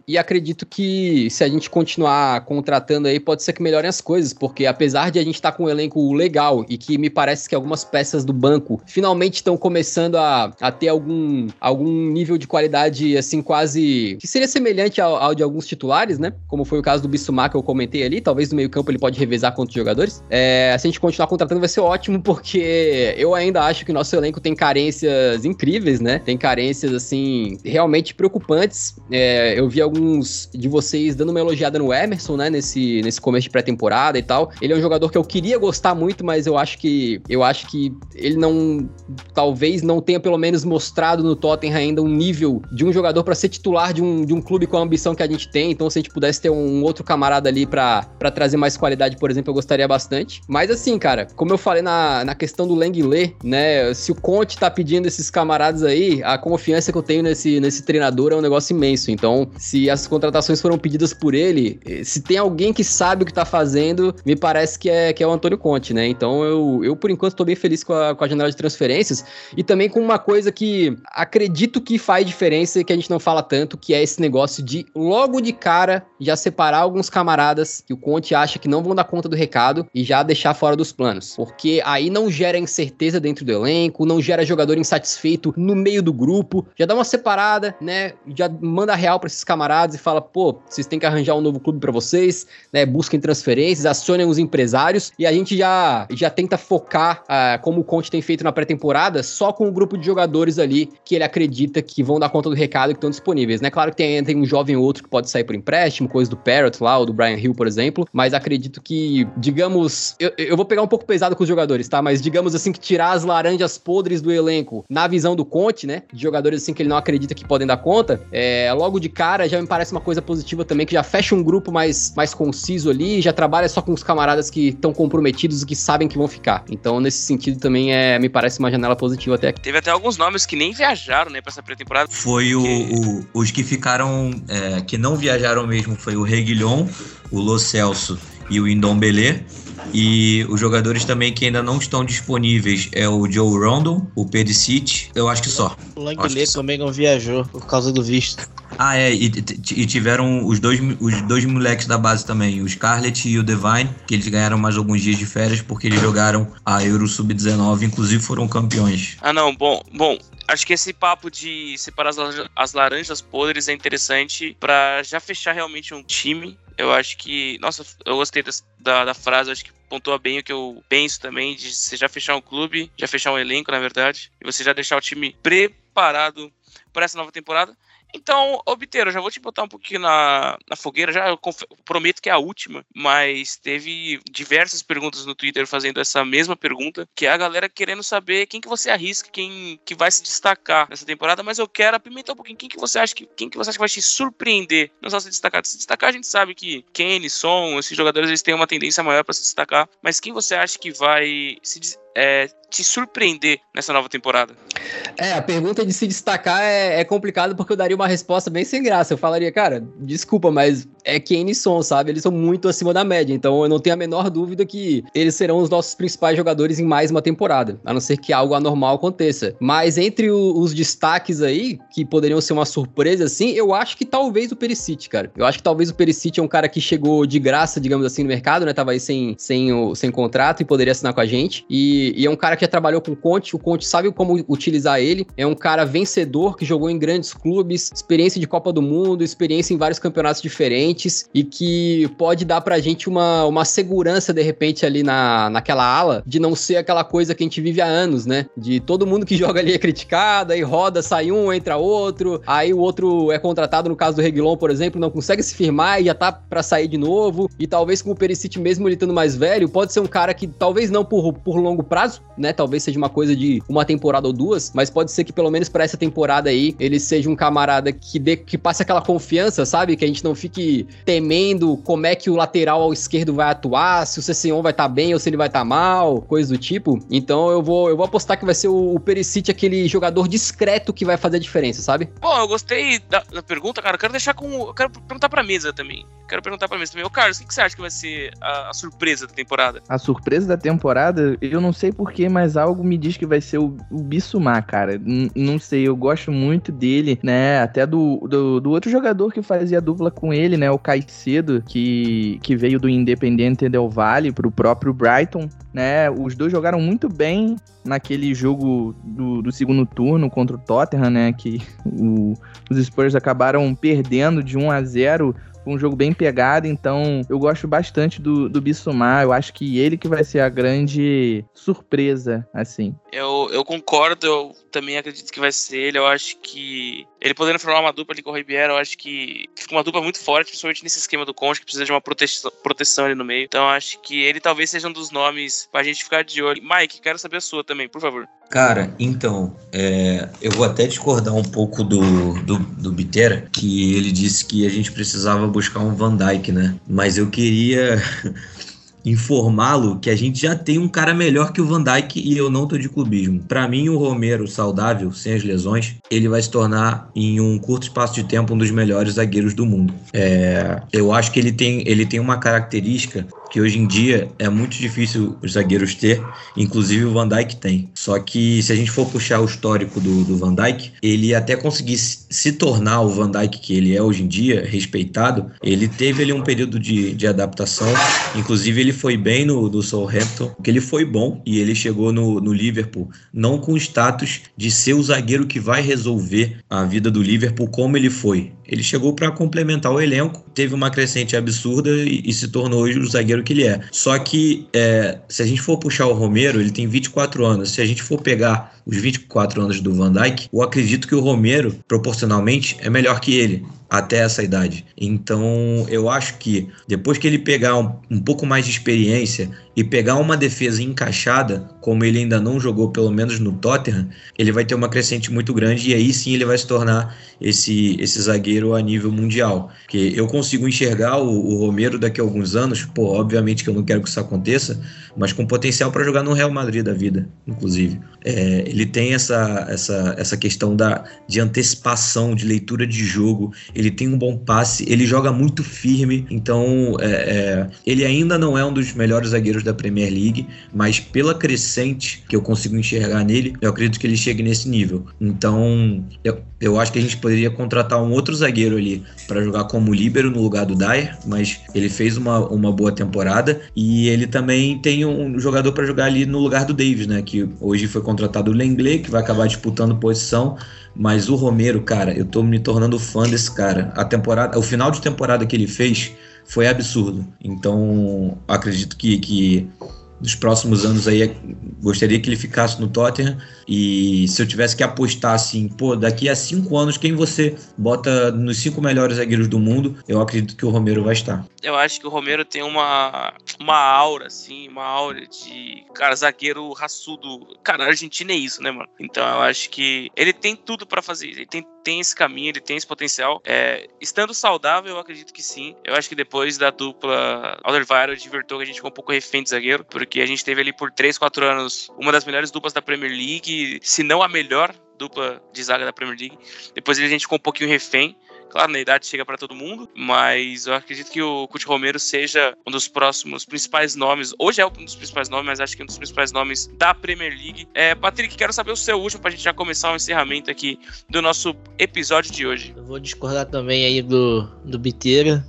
e acredito que se a gente continuar contratando aí, pode ser que melhorem as coisas, porque apesar de a gente estar tá com um elenco legal e que me parece que algumas peças do banco finalmente estão começando a, a ter algum, algum nível de qualidade assim quase que seria semelhante ao, ao de alguns titulares, né? Como foi o caso do Bissumar que eu comentei ali, talvez no meio-campo ele pode revezar contra os jogadores. É, se a gente continuar contratando vai ser ótimo, porque eu ainda acho que nosso elenco tem carências incríveis, né? Tem carências assim realmente preocupantes. É, eu vi alguns de vocês dando uma elogiada no Emerson, né? Nesse, nesse começo de pré-temporada e tal. Ele é um jogador que eu queria gostar muito, mas eu acho que eu acho que ele não talvez não tenha pelo menos mostrado no Tottenham ainda um nível de um jogador para ser titular de um, de um clube com a ambição que a gente tem. Então, se a gente pudesse ter um outro camarada ali para trazer mais qualidade, por exemplo, eu gostaria bastante. Mas assim, cara, como eu falei na, na questão do Lenglet, né? Se o Conte tá pedindo esses camaradas aí, a confiança que eu tenho nesse, nesse treinador é um negócio imenso. Então, se as contratações foram pedidas por ele, se tem alguém que sabe o que tá fazendo, me parece que é, que é o Antônio Conte, né? Então, eu, eu por enquanto, tô bem feliz com a, com a janela de e também com uma coisa que acredito que faz diferença e que a gente não fala tanto, que é esse negócio de logo de cara já separar alguns camaradas que o Conte acha que não vão dar conta do recado e já deixar fora dos planos. Porque aí não gera incerteza dentro do elenco, não gera jogador insatisfeito no meio do grupo, já dá uma separada, né? Já manda real para esses camaradas e fala: pô, vocês têm que arranjar um novo clube para vocês, né? Busquem transferências, acionem os empresários e a gente já, já tenta focar, uh, como o Conte tem feito na pré-temporada, só com o grupo de jogadores ali que ele acredita que vão dar conta do recado que estão disponíveis, né? Claro que tem, tem um jovem ou outro que pode sair por empréstimo, coisa do Parrot lá, ou do Brian Hill, por exemplo, mas acredito que, digamos, eu, eu vou pegar um pouco pesado com os jogadores, tá? Mas digamos assim que tirar as laranjas podres do elenco na visão do Conte, né? De jogadores assim que ele não acredita que podem dar conta, é, logo de cara já me parece uma coisa positiva também, que já fecha um grupo mais, mais conciso ali, já trabalha só com os camaradas que estão comprometidos e que sabem que vão ficar. Então, nesse sentido, também é, me parece uma janela positiva até aqui. Teve até alguns nomes que nem viajaram, né, pra essa pré-temporada. Foi o, o, os que ficaram, é, que não viajaram mesmo, foi o Reguilhon, o Lo Celso e o Indombele. E os jogadores também que ainda não estão disponíveis é o Joe Rondon, o Perisic, eu acho que só. O Langley também não viajou por causa do visto. Ah, é, e, e, tiveram os dois, os dois moleques da base também, o Scarlett e o Divine, que eles ganharam mais alguns dias de férias porque eles jogaram a Euro Sub-19, inclusive foram campeões. Ah, não, bom, bom, acho que esse papo de separar as, as laranjas podres é interessante para já fechar realmente um time. Eu acho que. Nossa, eu gostei da, da frase, acho que pontua bem o que eu penso também, de você já fechar um clube, já fechar um elenco, na verdade, e você já deixar o time preparado para essa nova temporada. Então, Obteiro, já vou te botar um pouquinho na, na fogueira, já eu prometo que é a última, mas teve diversas perguntas no Twitter fazendo essa mesma pergunta, que é a galera querendo saber quem que você arrisca, quem que vai se destacar nessa temporada, mas eu quero apimentar um pouquinho quem que você acha que quem que você acha que vai te surpreender, não só se destacar, se destacar a gente sabe que Kenny, Son, esses jogadores eles têm uma tendência maior para se destacar, mas quem você acha que vai se é, te surpreender nessa nova temporada? É, a pergunta de se destacar é, é complicado porque eu daria uma resposta bem sem graça. Eu falaria, cara, desculpa, mas é e Son, sabe? Eles são muito acima da média, então eu não tenho a menor dúvida que eles serão os nossos principais jogadores em mais uma temporada, a não ser que algo anormal aconteça. Mas entre o, os destaques aí, que poderiam ser uma surpresa, assim, eu acho que talvez o Perisic, cara. Eu acho que talvez o Perisic é um cara que chegou de graça, digamos assim, no mercado, né? Tava aí sem, sem, o, sem contrato e poderia assinar com a gente. E, e é um cara que já trabalhou com o Conte, o Conte sabe como utilizar ele. É um cara vencedor que jogou em grandes clubes, experiência de Copa do Mundo, experiência em vários campeonatos diferentes e que pode dar pra gente uma, uma segurança de repente ali na, naquela ala de não ser aquela coisa que a gente vive há anos, né? De todo mundo que joga ali é criticado, aí roda, sai um, entra outro, aí o outro é contratado, no caso do Reguilon, por exemplo, não consegue se firmar e já tá para sair de novo. E talvez com o Perisic mesmo ele estando mais velho, pode ser um cara que talvez não por, por longo prazo, né? Talvez seja uma coisa de uma temporada ou duas, mas pode ser que pelo menos para essa temporada aí ele seja um camarada que dê, que passe aquela confiança, sabe? Que a gente não fique ali temendo como é que o lateral ao esquerdo vai atuar, se o Cession vai estar tá bem ou se ele vai estar tá mal, coisa do tipo. Então eu vou, eu vou apostar que vai ser o, o Perisic aquele jogador discreto que vai fazer a diferença, sabe? Bom, eu gostei da, da pergunta, cara. Eu quero deixar com. Eu quero perguntar pra mesa também. Quero perguntar pra mesa também. Ô, Carlos, o que, que você acha que vai ser a, a, surpresa da temporada? A surpresa da temporada, eu não sei porquê, mas algo me diz que vai ser o, o Bissumar, cara. N não sei, eu gosto muito dele, né? Até do, do, do, outro jogador que fazia dupla com ele, né? O Caicedo, que, que veio do Independente Del Valle pro próprio Brighton, né? Os dois jogaram muito bem naquele jogo do, do segundo turno contra o Tottenham, né? Que o, os Spurs acabaram perdendo de 1 a 0 um jogo bem pegado, então eu gosto bastante do, do Bissumar. Eu acho que ele que vai ser a grande surpresa, assim. Eu, eu concordo, eu também acredito que vai ser ele. Eu acho que ele podendo formar uma dupla ali com o Ribeiro, eu acho que fica uma dupla muito forte, principalmente nesse esquema do Conte, que precisa de uma proteção, proteção ali no meio. Então acho que ele talvez seja um dos nomes pra gente ficar de olho. Mike, quero saber a sua também, por favor. Cara, então, é, eu vou até discordar um pouco do, do, do Bitera, que ele disse que a gente precisava buscar um Van Dyke, né? Mas eu queria informá-lo que a gente já tem um cara melhor que o Van Dijk e eu não tô de clubismo. Para mim, o Romero saudável, sem as lesões, ele vai se tornar em um curto espaço de tempo um dos melhores zagueiros do mundo. É, eu acho que ele tem, ele tem uma característica que hoje em dia é muito difícil os zagueiros ter, inclusive o Van Dijk tem. Só que se a gente for puxar o histórico do, do Van Dijk, ele até conseguir se tornar o Van Dijk que ele é hoje em dia, respeitado, ele teve ali um período de, de adaptação, inclusive ele foi bem no, no Southampton, que ele foi bom e ele chegou no, no Liverpool não com o status de ser o zagueiro que vai resolver a vida do Liverpool como ele foi. Ele chegou para complementar o elenco, teve uma crescente absurda e, e, se tornou hoje o zagueiro que ele é. Só que é, se a gente for puxar o Romero, ele tem 24 anos. Se a gente for pegar os 24 anos do Van Dijk, eu acredito que o Romero, proporcionalmente, é melhor que ele até essa idade. Então, eu acho que depois que ele pegar um, um, pouco mais de experiência e pegar uma defesa encaixada, como ele ainda não jogou, pelo menos no Tottenham, ele vai ter uma crescente muito grande e aí sim ele vai se tornar esse, esse zagueiro a nível mundial. Porque eu consigo enxergar o, o Romero daqui a alguns anos, pô, obviamente que eu não quero que isso aconteça, mas com potencial para jogar no Real Madrid da vida, inclusive. É, ele tem essa, essa, essa questão da, de antecipação, de leitura de jogo, ele tem um bom passe, ele joga muito firme, então é, é, ele ainda não é um dos melhores zagueiros da Premier League, mas pela crescente que eu consigo enxergar nele, eu acredito que ele chegue nesse nível. Então eu, eu acho que a gente poderia contratar um outro zagueiro ali para jogar como líbero no lugar do Dyer, mas ele fez uma, uma boa temporada e ele também tem um jogador para jogar ali no lugar do Davis, né? Que hoje foi contratado o Lenglet, que vai acabar disputando posição. Mas o Romero, cara, eu tô me tornando fã desse cara. A temporada, o final de temporada que ele fez foi absurdo. Então, acredito que, que dos próximos anos aí, gostaria que ele ficasse no Tottenham. E se eu tivesse que apostar assim, pô, daqui a cinco anos, quem você bota nos cinco melhores zagueiros do mundo, eu acredito que o Romero vai estar. Eu acho que o Romero tem uma, uma aura, assim, uma aura de, cara, zagueiro raçudo. Cara, a Argentina é isso, né, mano? Então eu acho que ele tem tudo para fazer. Ele tem, tem esse caminho, ele tem esse potencial. É, estando saudável, eu acredito que sim. Eu acho que depois da dupla Alderweireld de Vertonghen, a gente ficou um pouco refém de zagueiro, porque a gente teve ali por 3, 4 anos uma das melhores duplas da Premier League, se não a melhor dupla de zaga da Premier League. Depois a gente ficou um pouquinho refém. Claro, na idade chega para todo mundo, mas eu acredito que o Couto Romero seja um dos próximos principais nomes. Hoje é um dos principais nomes, mas acho que é um dos principais nomes da Premier League. É, Patrick, quero saber o seu último para a gente já começar o encerramento aqui do nosso episódio de hoje. Eu vou discordar também aí do, do Biteira.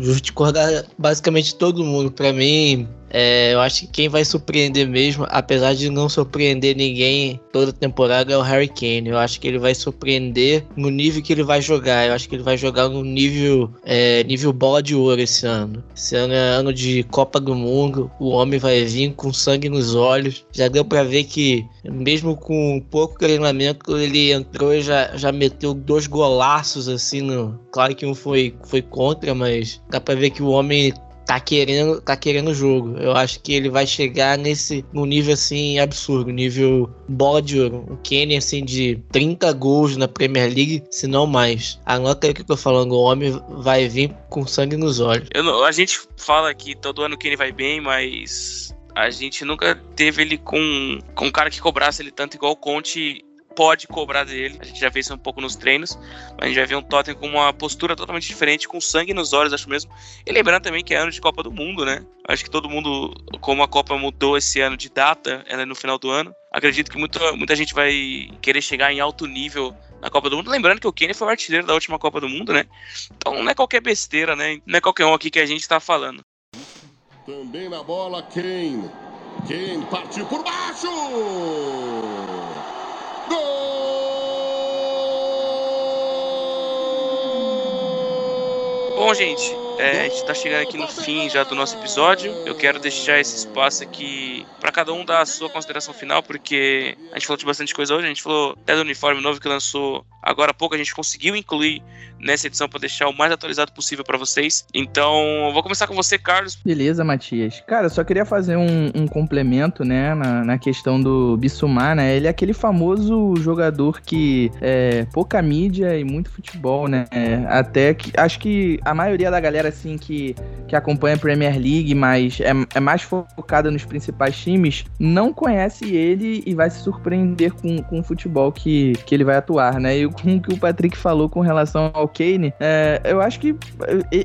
Discordar basicamente todo mundo. Para mim, é, eu acho que quem vai surpreender mesmo, apesar de não surpreender ninguém toda temporada, é o Harry Kane. Eu acho que ele vai surpreender no nível que ele vai jogar. Eu acho que ele vai jogar no nível, é, nível bola de ouro esse ano. Esse ano é ano de Copa do Mundo. O homem vai vir com sangue nos olhos. Já deu para ver que, mesmo com pouco treinamento, ele entrou e já, já meteu dois golaços assim. No... Claro que um foi, foi contra, mas dá para ver que o homem tá querendo, tá querendo o jogo. Eu acho que ele vai chegar nesse no nível assim absurdo, nível bola de ouro. O Kenny assim de 30 gols na Premier League, se não mais. Anota aí o que eu tô falando, o homem vai vir com sangue nos olhos. Não, a gente fala que todo ano o Kenny vai bem, mas a gente nunca teve ele com, com um cara que cobrasse ele tanto igual o Conte pode cobrar dele. A gente já vê isso um pouco nos treinos, mas a gente vai ver um Tottenham com uma postura totalmente diferente, com sangue nos olhos, acho mesmo. E lembrando também que é ano de Copa do Mundo, né? Acho que todo mundo, como a Copa mudou esse ano de data, ela é no final do ano, acredito que muita, muita gente vai querer chegar em alto nível na Copa do Mundo. Lembrando que o Kenny foi o artilheiro da última Copa do Mundo, né? Então não é qualquer besteira, né? Não é qualquer um aqui que a gente tá falando. Também na bola, Kane. Kane partiu por baixo! Bom, gente, é, a gente está chegando aqui no fim já do nosso episódio. Eu quero deixar esse espaço aqui para cada um dar a sua consideração final, porque a gente falou de bastante coisa hoje. A gente falou até do uniforme novo que lançou agora há pouco. A gente conseguiu incluir nessa edição para deixar o mais atualizado possível para vocês. Então, vou começar com você, Carlos. Beleza, Matias. Cara, só queria fazer um, um complemento, né, na, na, questão do Bissumar, né? Ele é aquele famoso jogador que é pouca mídia e muito futebol, né? É, até que acho que a maioria da galera assim que, que acompanha a Premier League, mas é, é mais focada nos principais times, não conhece ele e vai se surpreender com, com o futebol que, que ele vai atuar, né? E com o que o Patrick falou com relação ao Kane, é, eu acho que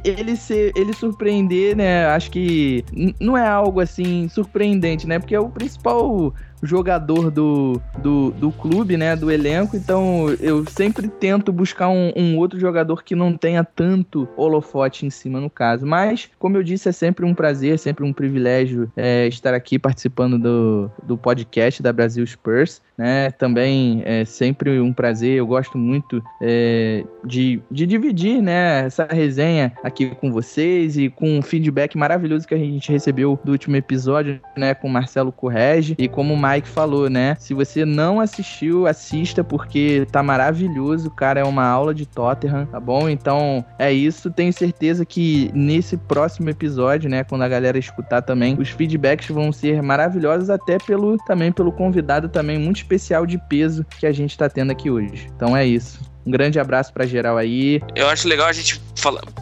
ele se, ele surpreender, né? Acho que não é algo assim surpreendente, né? Porque é o principal jogador do, do, do clube, né, do elenco, então eu sempre tento buscar um, um, outro jogador que não tenha tanto holofote em cima no caso, mas como eu disse, é sempre um prazer, sempre um privilégio é, estar aqui participando do, do podcast da Brasil Spurs, né, também é sempre um prazer, eu gosto muito é, de, de dividir, né, essa resenha aqui com vocês e com um feedback maravilhoso que a gente recebeu do último episódio, né, com Marcelo Correge e como Mike falou, né? Se você não assistiu, assista porque tá maravilhoso, cara. É uma aula de Tottenham, tá bom? Então é isso. Tenho certeza que nesse próximo episódio, né, quando a galera escutar também, os feedbacks vão ser maravilhosos até pelo também pelo convidado também muito especial de peso que a gente tá tendo aqui hoje. Então é isso. Um grande abraço para geral aí. Eu acho legal a gente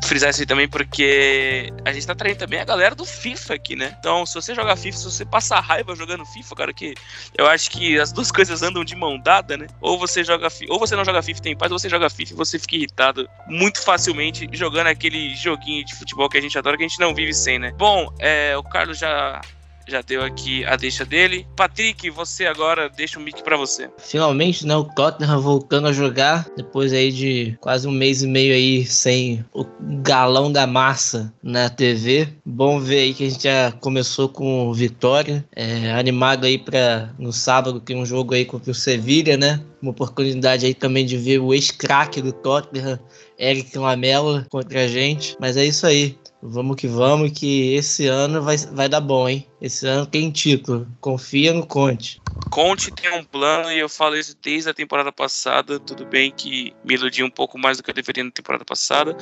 frisar isso aí também, porque a gente tá traindo também a galera do FIFA aqui, né? Então, se você jogar FIFA, se você passar raiva jogando FIFA, cara, que eu acho que as duas coisas andam de mão dada, né? Ou você joga ou você não joga FIFA tem paz, ou você joga FIFA e você fica irritado muito facilmente jogando aquele joguinho de futebol que a gente adora, que a gente não vive sem, né? Bom, é, o Carlos já já deu aqui a deixa dele. Patrick, você agora deixa o mic para você. Finalmente, né, o Tottenham voltando a jogar depois aí de quase um mês e meio aí sem o galão da massa na TV. Bom ver aí que a gente já começou com vitória, é, animado aí para no sábado tem um jogo aí contra o Sevilha, né? Uma oportunidade aí também de ver o ex-craque do Tottenham, Eric Lamela contra a gente. Mas é isso aí. Vamos que vamos, que esse ano vai, vai dar bom, hein? Esse ano tem título. Confia no Conte. Conte tem um plano e eu falo isso desde a temporada passada. Tudo bem que me iludi um pouco mais do que eu deveria na temporada passada,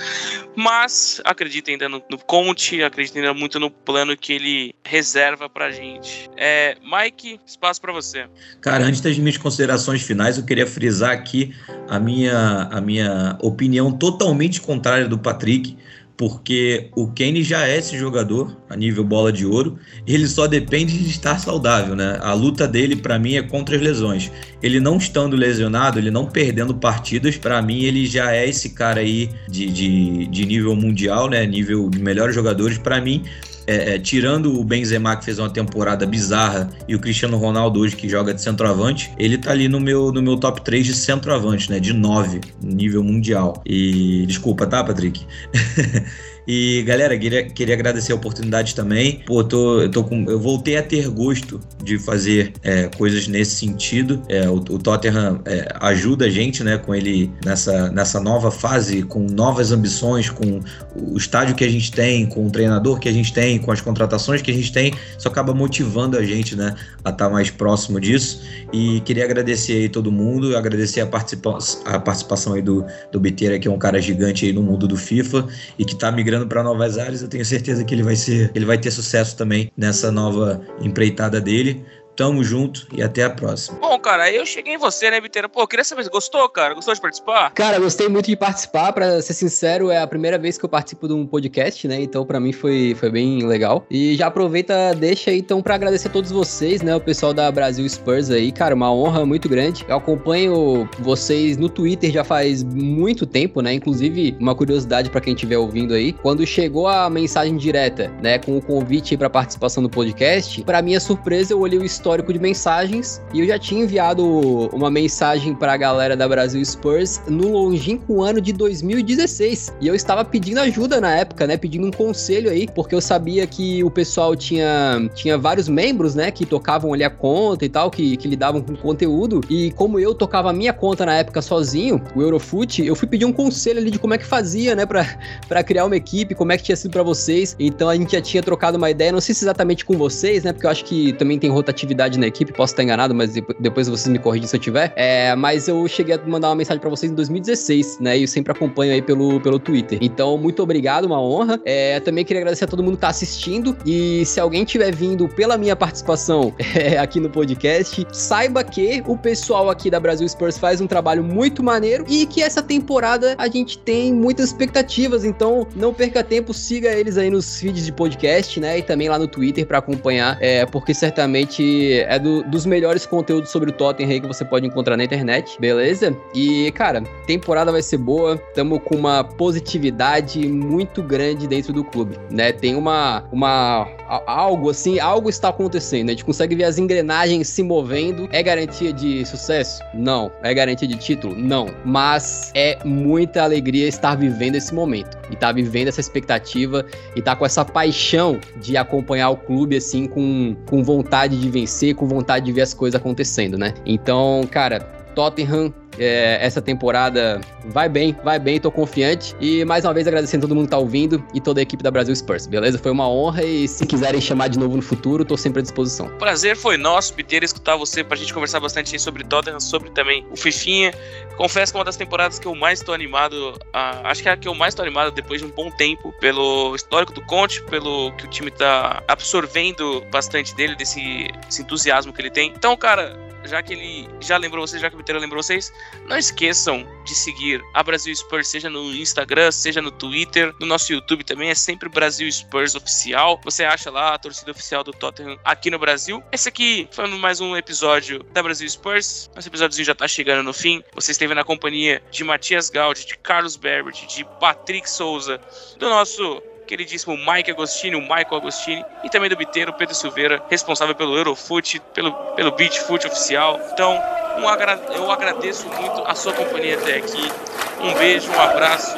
mas acredito ainda no, no Conte, acredito ainda muito no plano que ele reserva pra gente. É, Mike, espaço para você. Cara, antes das minhas considerações finais, eu queria frisar aqui a minha, a minha opinião totalmente contrária do Patrick porque o Kane já é esse jogador a nível bola de ouro, ele só depende de estar saudável, né? A luta dele para mim é contra as lesões. Ele não estando lesionado, ele não perdendo partidas, para mim ele já é esse cara aí de, de, de nível mundial, né? Nível de melhores jogadores. Para mim, é, é, tirando o Benzema que fez uma temporada bizarra e o Cristiano Ronaldo hoje que joga de centroavante, ele tá ali no meu, no meu top 3 de centroavante, né? De 9, nível mundial. E desculpa, tá, Patrick? E, galera, queria, queria agradecer a oportunidade também. Pô, tô, eu, tô com, eu voltei a ter gosto de fazer é, coisas nesse sentido. É, o, o, Tottenham é, ajuda a gente, né, com ele nessa, nessa nova fase, com novas ambições, com o estádio que a gente tem, com o treinador que a gente tem, com as contratações que a gente tem. Isso acaba motivando a gente, né, a estar tá mais próximo disso. E queria agradecer aí todo mundo, agradecer a, participa a participação aí do, do Biteira, que é um cara gigante aí no mundo do FIFA e que tá migrando migrando para novas áreas. Eu tenho certeza que ele vai ser, ele vai ter sucesso também nessa nova empreitada dele. Tamo junto e até a próxima. Bom, cara, aí eu cheguei em você, né, Biteira? Pô, queria saber, gostou, cara? Gostou de participar? Cara, gostei muito de participar. Pra ser sincero, é a primeira vez que eu participo de um podcast, né? Então, pra mim foi, foi bem legal. E já aproveita, deixa aí, então, pra agradecer a todos vocês, né? O pessoal da Brasil Spurs aí, cara, uma honra muito grande. Eu acompanho vocês no Twitter já faz muito tempo, né? Inclusive, uma curiosidade pra quem estiver ouvindo aí. Quando chegou a mensagem direta, né, com o convite pra participação do podcast, pra minha surpresa, eu olhei o histórico de mensagens e eu já tinha enviado uma mensagem para a galera da Brasil Spurs no longínquo ano de 2016 e eu estava pedindo ajuda na época, né, pedindo um conselho aí, porque eu sabia que o pessoal tinha, tinha vários membros, né, que tocavam ali a conta e tal, que, que lidavam com conteúdo e como eu tocava a minha conta na época sozinho, o Eurofoot, eu fui pedir um conselho ali de como é que fazia, né, para criar uma equipe, como é que tinha sido para vocês. Então a gente já tinha trocado uma ideia, não sei se exatamente com vocês, né, porque eu acho que também tem rotatividade na equipe, posso estar enganado, mas depois vocês me corrigem se eu tiver. É, mas eu cheguei a mandar uma mensagem para vocês em 2016, né? E eu sempre acompanho aí pelo, pelo Twitter. Então, muito obrigado, uma honra. É, também queria agradecer a todo mundo que tá assistindo. E se alguém tiver vindo pela minha participação é, aqui no podcast, saiba que o pessoal aqui da Brasil Spurs faz um trabalho muito maneiro e que essa temporada a gente tem muitas expectativas. Então, não perca tempo, siga eles aí nos feeds de podcast, né? E também lá no Twitter para acompanhar, é, porque certamente é do, dos melhores conteúdos sobre o Tottenham que você pode encontrar na internet, beleza? E, cara, temporada vai ser boa, tamo com uma positividade muito grande dentro do clube, né? Tem uma, uma algo assim, algo está acontecendo, a gente consegue ver as engrenagens se movendo. É garantia de sucesso? Não. É garantia de título? Não. Mas é muita alegria estar vivendo esse momento e estar tá vivendo essa expectativa e estar tá com essa paixão de acompanhar o clube assim com, com vontade de vencer com vontade de ver as coisas acontecendo, né? Então, cara, Tottenham é, essa temporada vai bem, vai bem, tô confiante. E mais uma vez agradecendo todo mundo que tá ouvindo e toda a equipe da Brasil Spurs, beleza? Foi uma honra e se quiserem chamar de novo no futuro, tô sempre à disposição. Prazer foi nosso, Peter, escutar você pra gente conversar bastante sobre Tottenham, sobre também o Fifinha. Confesso que é uma das temporadas que eu mais tô animado, acho que é a que eu mais tô animado depois de um bom tempo, pelo histórico do Conte, pelo que o time tá absorvendo bastante dele, desse entusiasmo que ele tem. Então, cara, já que ele já lembrou vocês, já que o Viteira lembrou vocês, não esqueçam de seguir a Brasil Spurs, seja no Instagram, seja no Twitter, no nosso YouTube também, é sempre Brasil Spurs Oficial. Você acha lá a torcida oficial do Tottenham aqui no Brasil. Esse aqui foi mais um episódio da Brasil Spurs. Nosso episódiozinho já tá chegando no fim. Você esteve na companhia de Matias Gaudi, de Carlos Berbert, de Patrick Souza, do nosso queridíssimo Mike Agostini, o Michael Agostini, e também do Biteiro, Pedro Silveira, responsável pelo Eurofoot, pelo, pelo Beach oficial. Então, um agra eu agradeço muito a sua companhia até aqui. Um beijo, um abraço,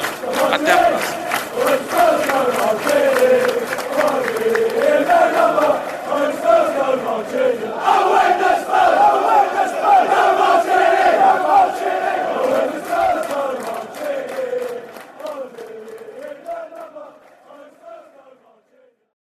até a próxima.